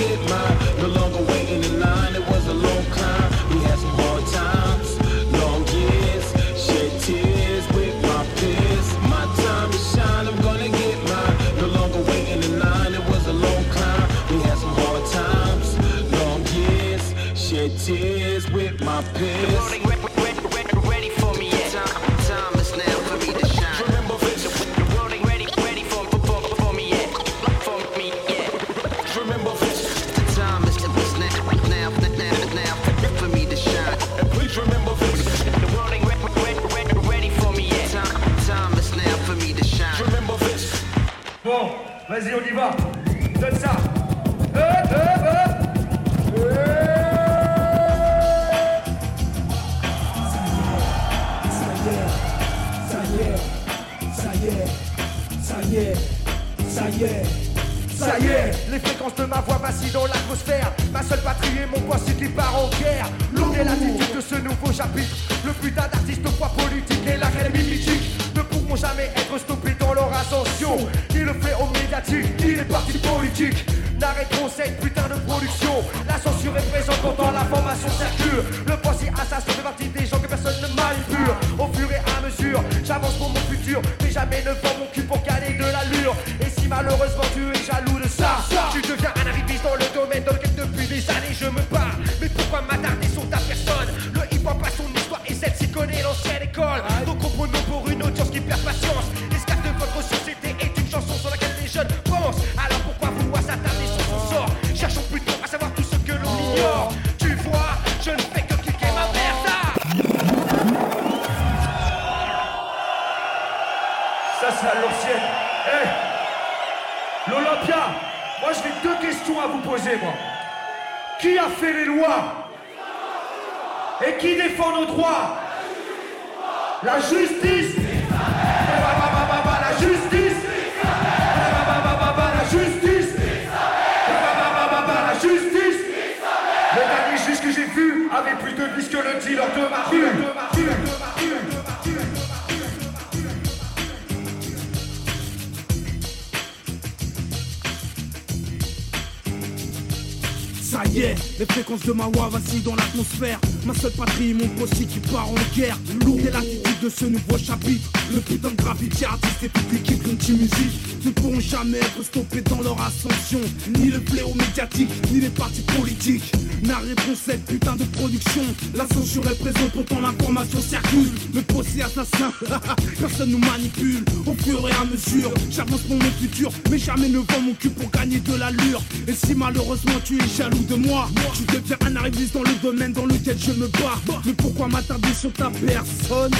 Les fréquences de ma voix vacillent dans l'atmosphère. Ma seule patrie, mon poste qui part en guerre. Lourde est l'attitude de ce nouveau chapitre. Le putain de graffiti artiste et toute l'équipe multi-musique ne pourront jamais être stoppés dans leur ascension. Ni le fléau médiatique, ni les partis politiques n'arrêteront cette putain de production. La censure est présente, pourtant l'information circule. Le procès assassin, personne nous manipule. Au fur et à mesure, j'avance pour mon futur, mais jamais ne vends mon cul pour gagner de l'allure. Et si malheureusement tu es jaloux de moi, tu deviens un arriviste dans le domaine dans lequel je me bats. Mais pourquoi m'attarder sur ta personne?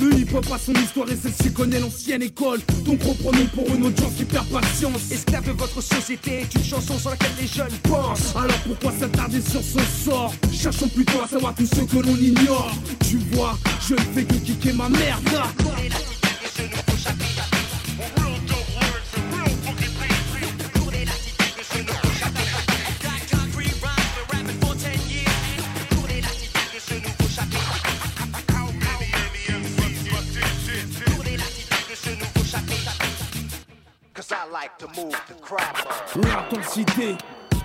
Le hip-hop a son histoire et celle-ci connaît l'ancienne école. Donc reprenons pour une audience qui perd patience. Esclave de votre société est une chanson sur laquelle les jeunes pensent. Alors pourquoi s'attarder sur son sort? Cherchons plutôt à savoir tout ce que l'on ignore. Tu vois, je ne fais que kicker ma merde. Cause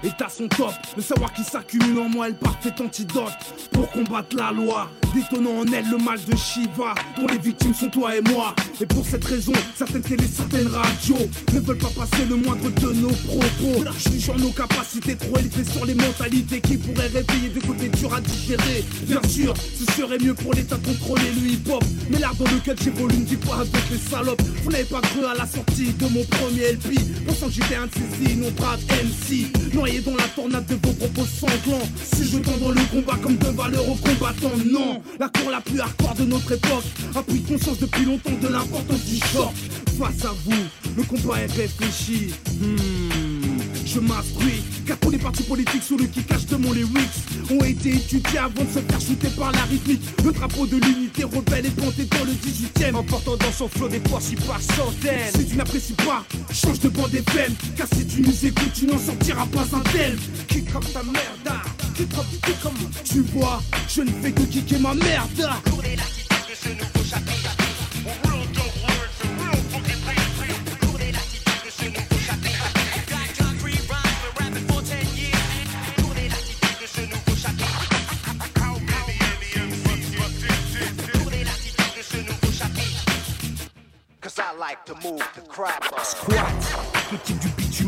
Est à son top. Le savoir qui s'accumule en moi est le parfait antidote pour combattre la loi. Détonnant en elle le mal de Shiva, dont les victimes sont toi et moi. Et pour cette raison, certaines télés, certaines radios ne veulent pas passer le moindre de nos propos. Je suis sur nos capacités trop élevées sur les mentalités qui pourraient réveiller des côtés durs à digérer. Bien sûr, ce serait mieux pour l'État de contrôler le hip-hop. Mais l'art dans lequel j'évolue ne dit pas avec les salopes. Vous n'avez pas cru à la sortie de mon premier LP. Pensant que j'étais un de ces innombrables MC. Noyé dans la tornade de vos propos sanglants. Si je tends le combat comme de valeureux combattants, non. La cour la plus hardcore de notre époque a pris conscience depuis longtemps de l'importance du choc. Face à vous, le combat est réfléchi. Hmm, je m'instruis, car tous les partis politiques sous le qui cache de mon lyrics ont été étudiés avant de se faire shooter par la rythmique. Le drapeau de l'unité rebelle est planté dans le 18ème, emportant dans son flot des poids si par centaines. Si tu n'apprécies pas, change de bande FM, car si tu nous tu n'en sortiras pas un tel. Kick comme ta merde, kick comme, kick comme. Tu vois, je ne fais que kicker ma merde. Cause move the crap. Squat,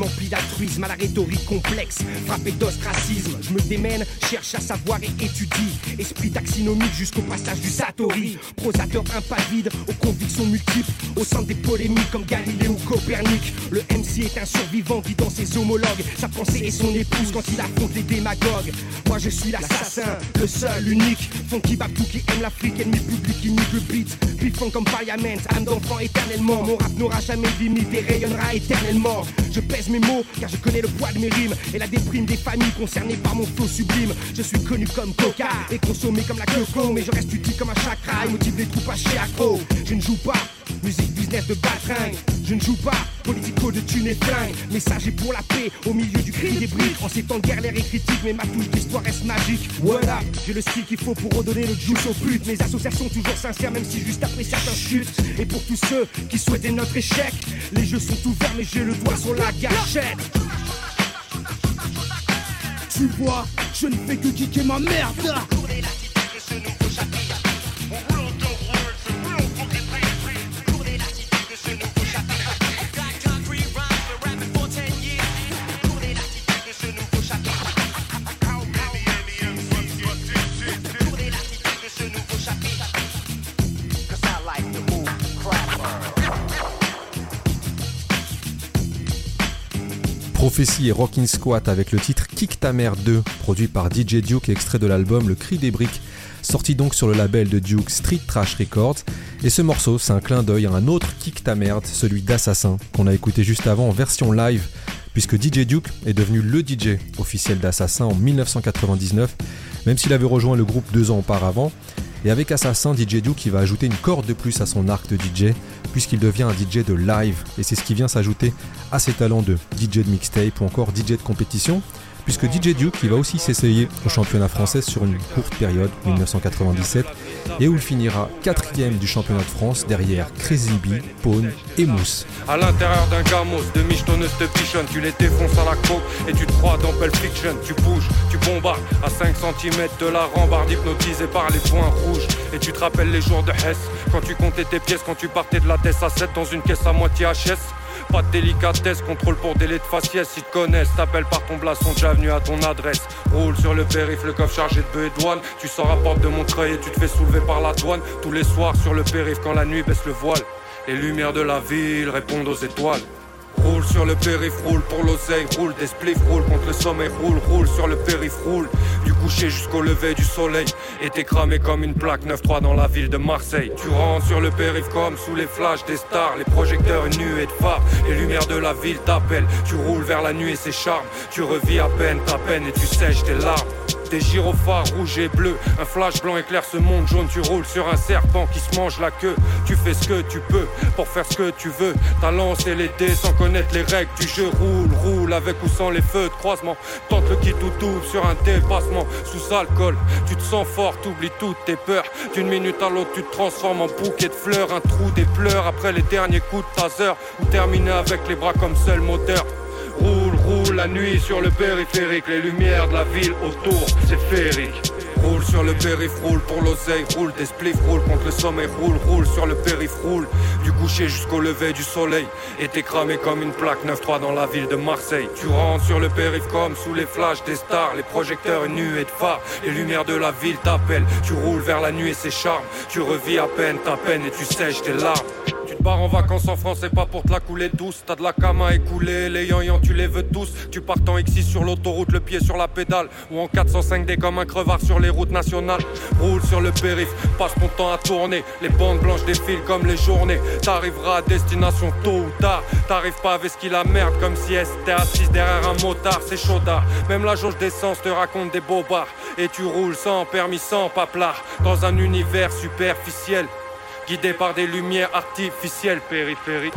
empli d'altruisme à la rhétorique complexe, frappé d'ostracisme. Je me démène, cherche à savoir et étudie. Esprit taxinomique jusqu'au passage du Satori. Prosateur impavide, aux convictions multiples, au centre des polémiques comme Galilée ou Copernic. Le MC est un survivant qui dans ses homologues, sa pensée et son épouse quand il affronte les démagogues. Moi je suis l'assassin, le seul, unique. Funky Babtou qui aime l'Afrique, ennemi public, il nique le beat. Piffant comme Parliament, âme d'enfant éternellement. Mon rap n'aura jamais limite et rayonnera éternellement. Je pèse mes mots car je connais le poids de mes rimes et la déprime des familles concernées par mon flow sublime. Je suis connu comme Coca et consommé comme la coco, mais je reste utile comme un chakra et motive troupes à accro. Je ne joue pas musique business de batringue. Je ne joue pas politico de thunes et flingue. Message est pour la paix au milieu du cri des briques. En ces temps de guerre, l'air est critique, mais ma touche d'histoire reste magique. Voilà, j'ai le style qu'il faut pour redonner le juice aux putes. Mes associations toujours sincères, même si juste après certains chutent. Et pour tous ceux qui souhaitaient notre échec, les jeux sont ouverts, mais j'ai le doigt sur la gâchette. Tu vois, je ne fais que kicker ma merde. Prophétie et Rockin' Squat avec le titre Kick ta mère 2, produit par DJ Duke et extrait de l'album Le Cri des Briques, sorti donc sur le label de Duke Street Trash Records. Et ce morceau, c'est un clin d'œil à un autre Kick ta merde, celui d'Assassin, qu'on a écouté juste avant en version live, puisque DJ Duke est devenu le DJ officiel d'Assassin en 1999, même s'il avait rejoint le groupe deux ans auparavant. Et avec Assassin, DJ Duke il va ajouter une corde de plus à son arc de DJ, puisqu'il devient un DJ de live, et c'est ce qui vient s'ajouter à ses talents de DJ de mixtape ou encore DJ de compétition, puisque DJ Duke va aussi s'essayer au championnat français sur une courte période, 1997, et où il finira quatrième du championnat de France derrière Crazy B, Pone et Mousse. À l'intérieur d'un gamos, de michetonneuse te pichonne, tu les défonces à la coke et tu te crois dans Pulp Fiction. Tu bouges, tu bombardes à 5 cm de la rambarde hypnotisé par les points rouges. Et tu te rappelles les jours de Hess, quand tu comptais tes pièces, quand tu partais de la tête à 7 dans une caisse à moitié HS. Pas de délicatesse, contrôle pour délai de faciès, ils te connaissent, t'appelles par ton blason, déjà venu à ton adresse. Roule sur le périph', le coffre chargé de bœufs et douane. Tu sors à porte de Montreuil et tu te fais soulever par la douane. Tous les soirs sur le périph' quand la nuit baisse le voile. Les lumières de la ville répondent aux étoiles. Roule sur le périph', roule pour l'oseille, roule des spliffs, roule contre le sommeil, roule, roule sur le périph', roule du coucher jusqu'au lever du soleil. Et t'es cramé comme une plaque 9-3 dans la ville de Marseille. Tu rentres sur le périph' comme sous les flashs des stars, les projecteurs une nuée de phares, les lumières de la ville t'appellent. Tu roules vers la nuit et ses charmes, tu revis à peine ta peine et tu sèches tes larmes. Des gyrophares rouges et bleus, un flash blanc éclaire ce monde jaune. Tu roules sur un serpent qui se mange la queue. Tu fais ce que tu peux pour faire ce que tu veux. T'as lancé les dés sans connaître les règles du jeu. Roule, roule avec ou sans les feux de croisement. Tente le kit ou double sur un dépassement. Sous alcool, tu te sens fort, t'oublies toutes tes peurs. D'une minute à l'autre, tu te transformes en bouquet de fleurs. Un trou des pleurs après les derniers coups de taser. Ou terminer avec les bras comme seul moteur. La nuit sur le périphérique, les lumières de la ville autour, c'est féerique. Roule sur le périph, roule pour l'oseille, roule des spliffs, roule contre le sommeil, roule, roule sur le périph, roule du coucher jusqu'au lever du soleil. Et t'es cramé comme une plaque 9-3 dans la ville de Marseille. Tu rentres sur le périph comme sous les flashs des stars, les projecteurs et de phare, les lumières de la ville t'appellent. Tu roules vers la nuit et ses charmes, tu revis à peine ta peine et tu sèches tes larmes. Pars en vacances en France et pas pour te la couler douce. T'as de la cam à écouler, les yan tu les veux tous. Tu pars en X6 sur l'autoroute, le pied sur la pédale. Ou en 405D comme un crevard sur les routes nationales. Roule sur le périph, passe ton temps à tourner. Les bandes blanches défilent comme les journées. T'arriveras à destination tôt ou tard. T'arrives pas avec ce qu'il la merde comme si était assise derrière un motard. C'est chaudard. Même la jauge d'essence te raconte des bobards. Et tu roules sans permis, sans paplard. Dans un univers superficiel guidé par des lumières artificielles périphériques.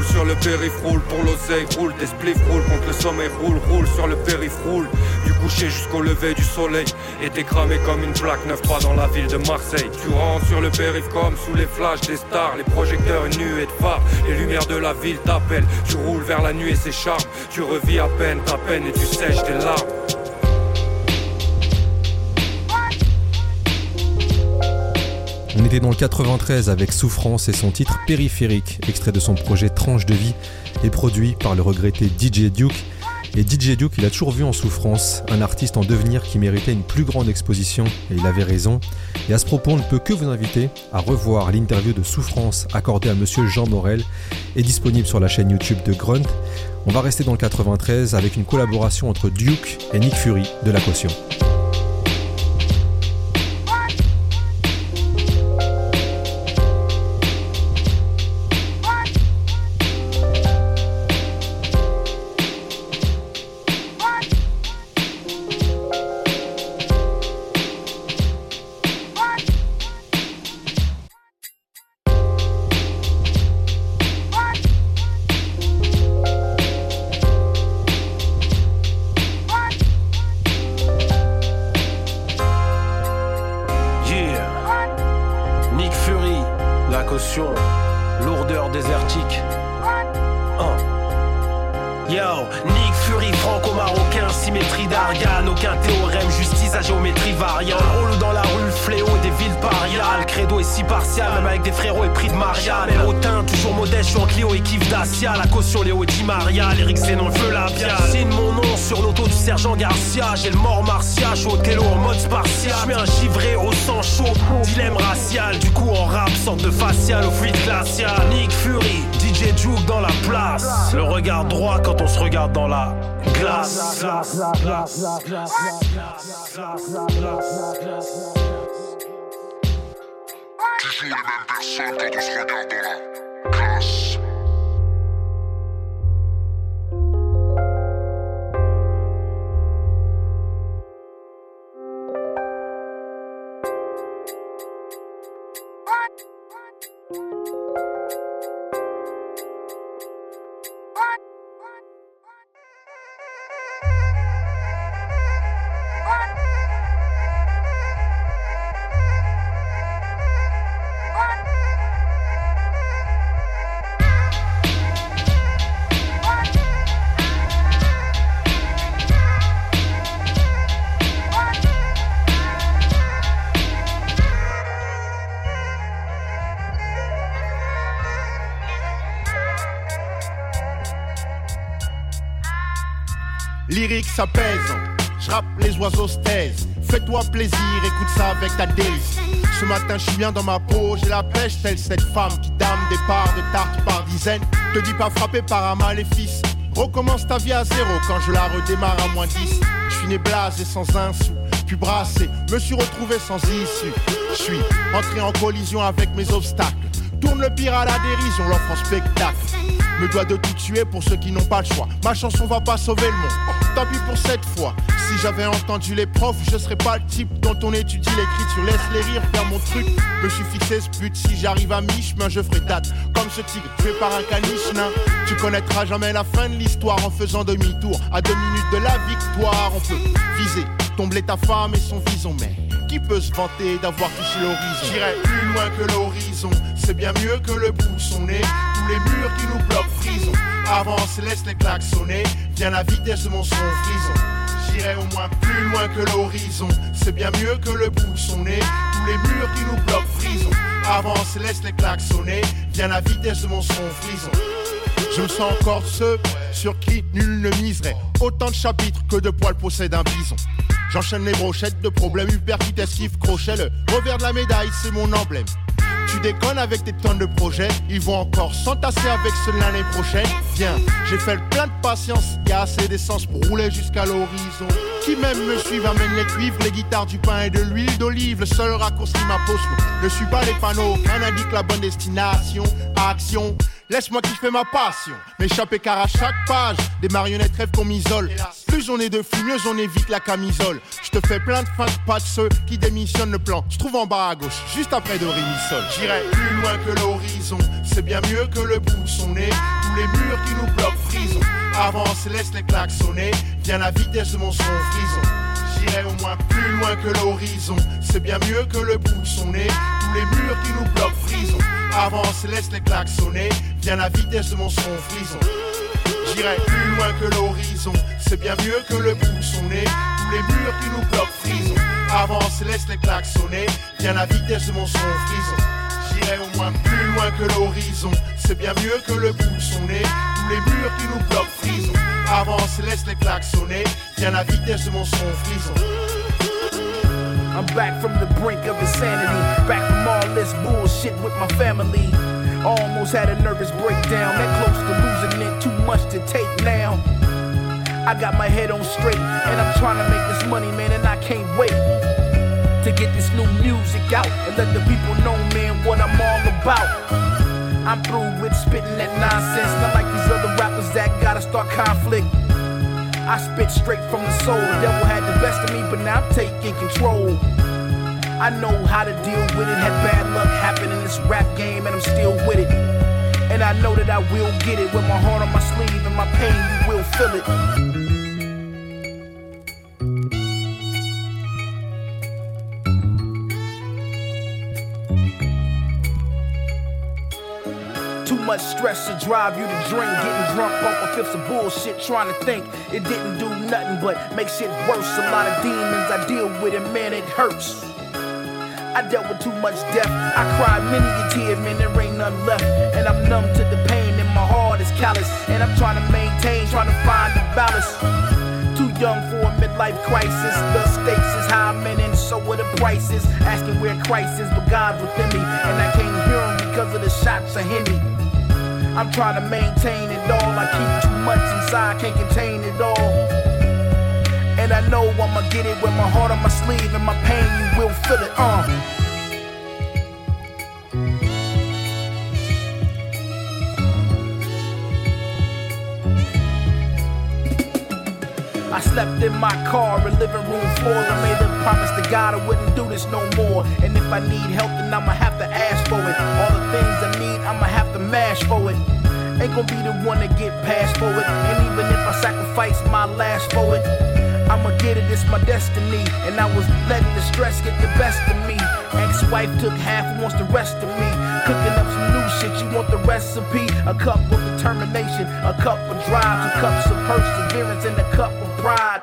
Roule sur le périph, roule pour l'oseille, roule des spliffs, roule contre le sommeil, roule, roule sur le périph, roule du coucher jusqu'au lever du soleil. Et t'es cramé comme une plaque 9-3 dans la ville de Marseille. Tu rentres sur le périph comme sous les flashs des stars, les projecteurs nus et de phares, les lumières de la ville t'appellent. Tu roules vers la nuit et ses charmes, tu revis à peine ta peine et tu sèches tes larmes. Était dans le 93 avec Souffrance et son titre Périphérique, extrait de son projet Tranche de vie et produit par le regretté DJ Duke. Et DJ Duke, il a toujours vu en Souffrance un artiste en devenir qui méritait une plus grande exposition, et il avait raison. Et à ce propos, on ne peut que vous inviter à revoir l'interview de Souffrance accordée à monsieur Jean Morel, est disponible sur la chaîne YouTube de Grunt. On va rester dans le 93 avec une collaboration entre Duke et Nick Fury de la caution. Ça je les oiseaux se Fais-toi plaisir, écoute ça avec ta délice. Ce matin, je suis bien dans ma peau, j'ai la pêche, telle cette femme qui dame des parts de tarte par dizaines. Te dis pas frappé par un maléfice. Recommence ta vie à zéro quand je la redémarre à moins 10. Je suis né blasé sans un sou, puis brassé, me suis retrouvé sans issue. Je suis entré en collision avec mes obstacles. Tourne le pire à la dérision, l'offre en spectacle. Me doit de tout tuer pour ceux qui n'ont pas le choix. Ma chanson va pas sauver le monde pour cette fois. Si j'avais entendu les profs, je serais pas le type dont on étudie l'écriture. Laisse les rires faire mon truc. Me suis fixé ce but. Si j'arrive à mi-chemin, je ferai date. Comme ce tigre tué par un caniche nain. Tu connaîtras jamais la fin de l'histoire en faisant demi-tour. À deux minutes de la victoire, on peut viser, tomber ta femme et son vison. Mais Qui peut se vanter d'avoir touché l'horizon? J'irai plus loin que l'horizon, c'est bien mieux que le bout. Tous les murs qui nous bloquent frison. Avance, laisse les claques sonner. Viens la vitesse de mon son frison. J'irai au moins plus loin que l'horizon, c'est bien mieux que le bout de son nez. Tous les murs qui nous bloquent frison. Avance, laisse les claques sonner. Viens la vitesse de mon son frison. Je me sens encore ceux sur qui nul ne miserait. Autant de chapitres que de poils possède un bison. J'enchaîne les brochettes de problèmes, hyper qui esquive, crochet. Le revers de la médaille, c'est mon emblème. Tu déconnes avec tes tonnes de projets, ils vont encore s'entasser avec ceux l'année prochaine. Viens, j'ai fait le plein de patience, y assez d'essence pour rouler jusqu'à l'horizon. Qui même me suivent amène les cuivres, les guitares, du pain et de l'huile d'olive. Le seul raccourci m'impose, ne suis pas les panneaux, qu'un indique la bonne destination. Action, Laisse-moi kiffer ma passion, m'échapper car à chaque page, des marionnettes rêvent qu'on m'isole. Plus on est de fou, mieux on évite la camisole. Je te fais plein de fins de pas de ceux qui démissionnent le plan. Je trouve en bas à gauche, juste après de Sol. J'irai plus loin que l'horizon, c'est bien mieux que le bout son. Tous les murs qui nous bloquent frison. Avance, laisse les claques sonner, viens la vitesse de mon son frison. J'irai au moins plus loin que l'horizon, c'est bien mieux que le bout son. Tous les murs qui nous bloquent frison. Avance, laisse les claques sonner, viens la vitesse de mon son frison. J'irai plus loin que l'horizon, c'est bien mieux que le bout de son nez. Tous les murs qui nous bloquent frison. Avance, laisse les claques sonner, viens la vitesse de mon son frison. J'irai au moins plus loin que l'horizon, c'est bien mieux que le bout de son nez. Tous les murs qui nous bloquent frison. Avance, laisse les claques sonner, viens la vitesse de mon son frison. I'm back from the brink of insanity. Back from all this bullshit with my family. Almost had a nervous breakdown. That close to losing it. Much to take now. I got my head on straight. And I'm trying to make this money, man. And I can't wait to get this new music out. And let the people know, man, what I'm all about. I'm through with spitting that nonsense. Not like these other rappers that gotta start conflict. I spit straight from the soul. The devil had the best of me, but now I'm taking control. I know how to deal with it. Had bad luck happen in this rap game, and I'm still with it. I know that I will get it with my heart on my sleeve and my pain, you will feel it. Too much stress to drive you to drink. Getting drunk off of fifths of bullshit, trying to think. It didn't do nothing but make shit worse. A lot of demons I deal with, and man, it hurts. I dealt with too much death. I cried many a tear, man, there ain't none left. And I'm numb to the pain, and my heart is callous. And I'm trying to maintain, trying to find the balance. Too young for a midlife crisis. The stakes is high, man, and so are the prices. Asking where Christ is, but God's within me. And I can't hear him because of the shots of Henny. I'm trying to maintain it all. I keep too much inside, can't contain it all. I know I'ma get it with my heart on my sleeve and my pain, you will feel it. Uh. I slept in my car, a living room floor. I made a promise to God I wouldn't do this no more. And if I need help, then I'ma have to ask for it. All the things I need, I'ma have to mash for it. Ain't gonna be the one to get past for it. And even if I sacrifice my last for it, I'ma get it, it's my destiny. And I was letting the stress get the best of me. Ex wife took half wants the rest of me. Cooking up some new shit, you want the recipe? A cup of determination, a cup of drive, two cups of perseverance, and a cup of pride.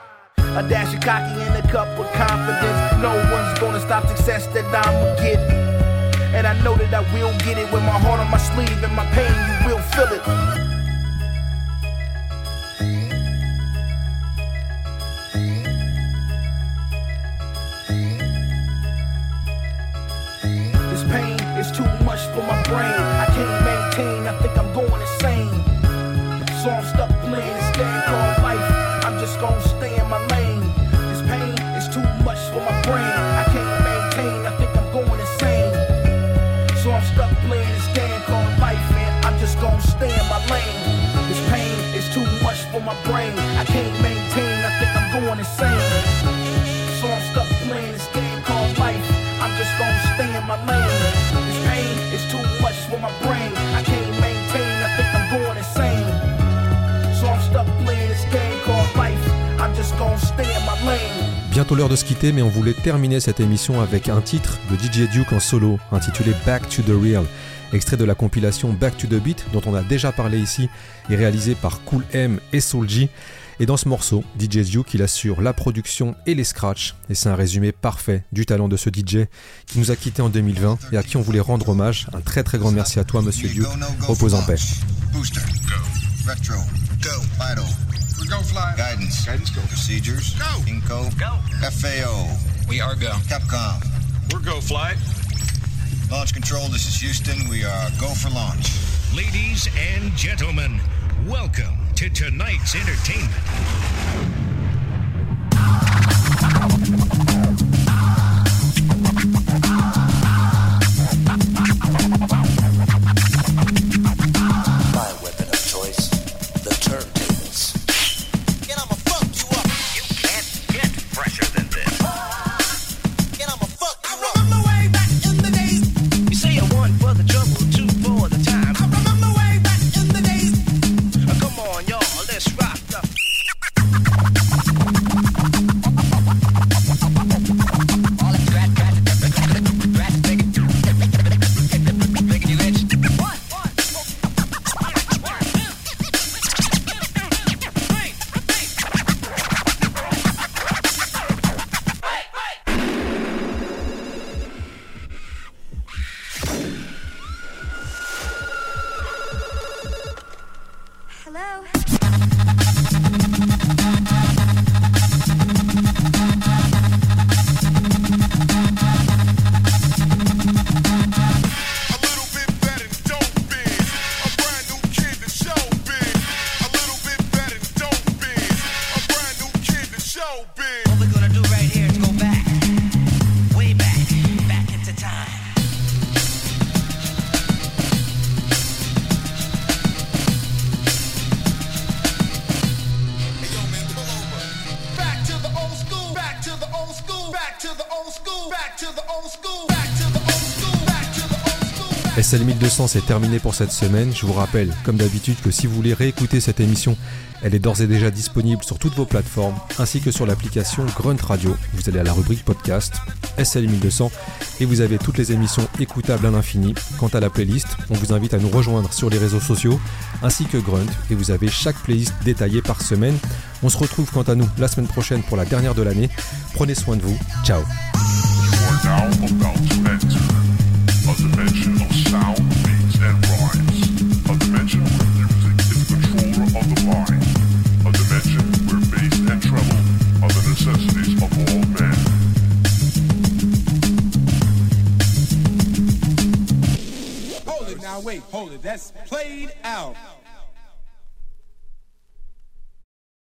A dash of cocky and a cup of confidence. No one's gonna stop success that I'ma get. And I know that I will get it with my heart on my sleeve and my pain, you will feel it. Bientôt l'heure de se quitter, mais on voulait terminer cette émission avec un titre de DJ Duke en solo, intitulé Back to the Real, extrait de la compilation Back to the Beat, dont on a déjà parlé ici, et réalisé par Cool M et Soulji. Et dans ce morceau, DJ Duke, il assure la production et les scratchs, et c'est un résumé parfait du talent de ce DJ qui nous a quittés en 2020 et à qui on voulait rendre hommage. Un très très grand merci à toi, monsieur Duke. Repose en paix. Booster. Go. Retro. Go. Vital. Go fly. Guidance. Guidance go. Procedures. Go. Inco. Go. FAO. We are go. Capcom. We're go fly. Launch control, this is Houston. We are go for launch. Ladies and gentlemen, welcome to tonight's entertainment. Old school. SL 1200 c'est terminé pour cette semaine. Je vous rappelle, comme d'habitude, que si vous voulez réécouter cette émission, elle est d'ores et déjà disponible sur toutes vos plateformes, ainsi que sur l'application Grunt Radio. Vous allez à la rubrique podcast SL 1200 et vous avez toutes les émissions écoutables à l'infini. Quant à la playlist, on vous invite à nous rejoindre sur les réseaux sociaux, ainsi que Grunt, et vous avez chaque playlist détaillée par semaine. On se retrouve quant à nous la semaine prochaine pour la dernière de l'année. Prenez soin de vous. Ciao.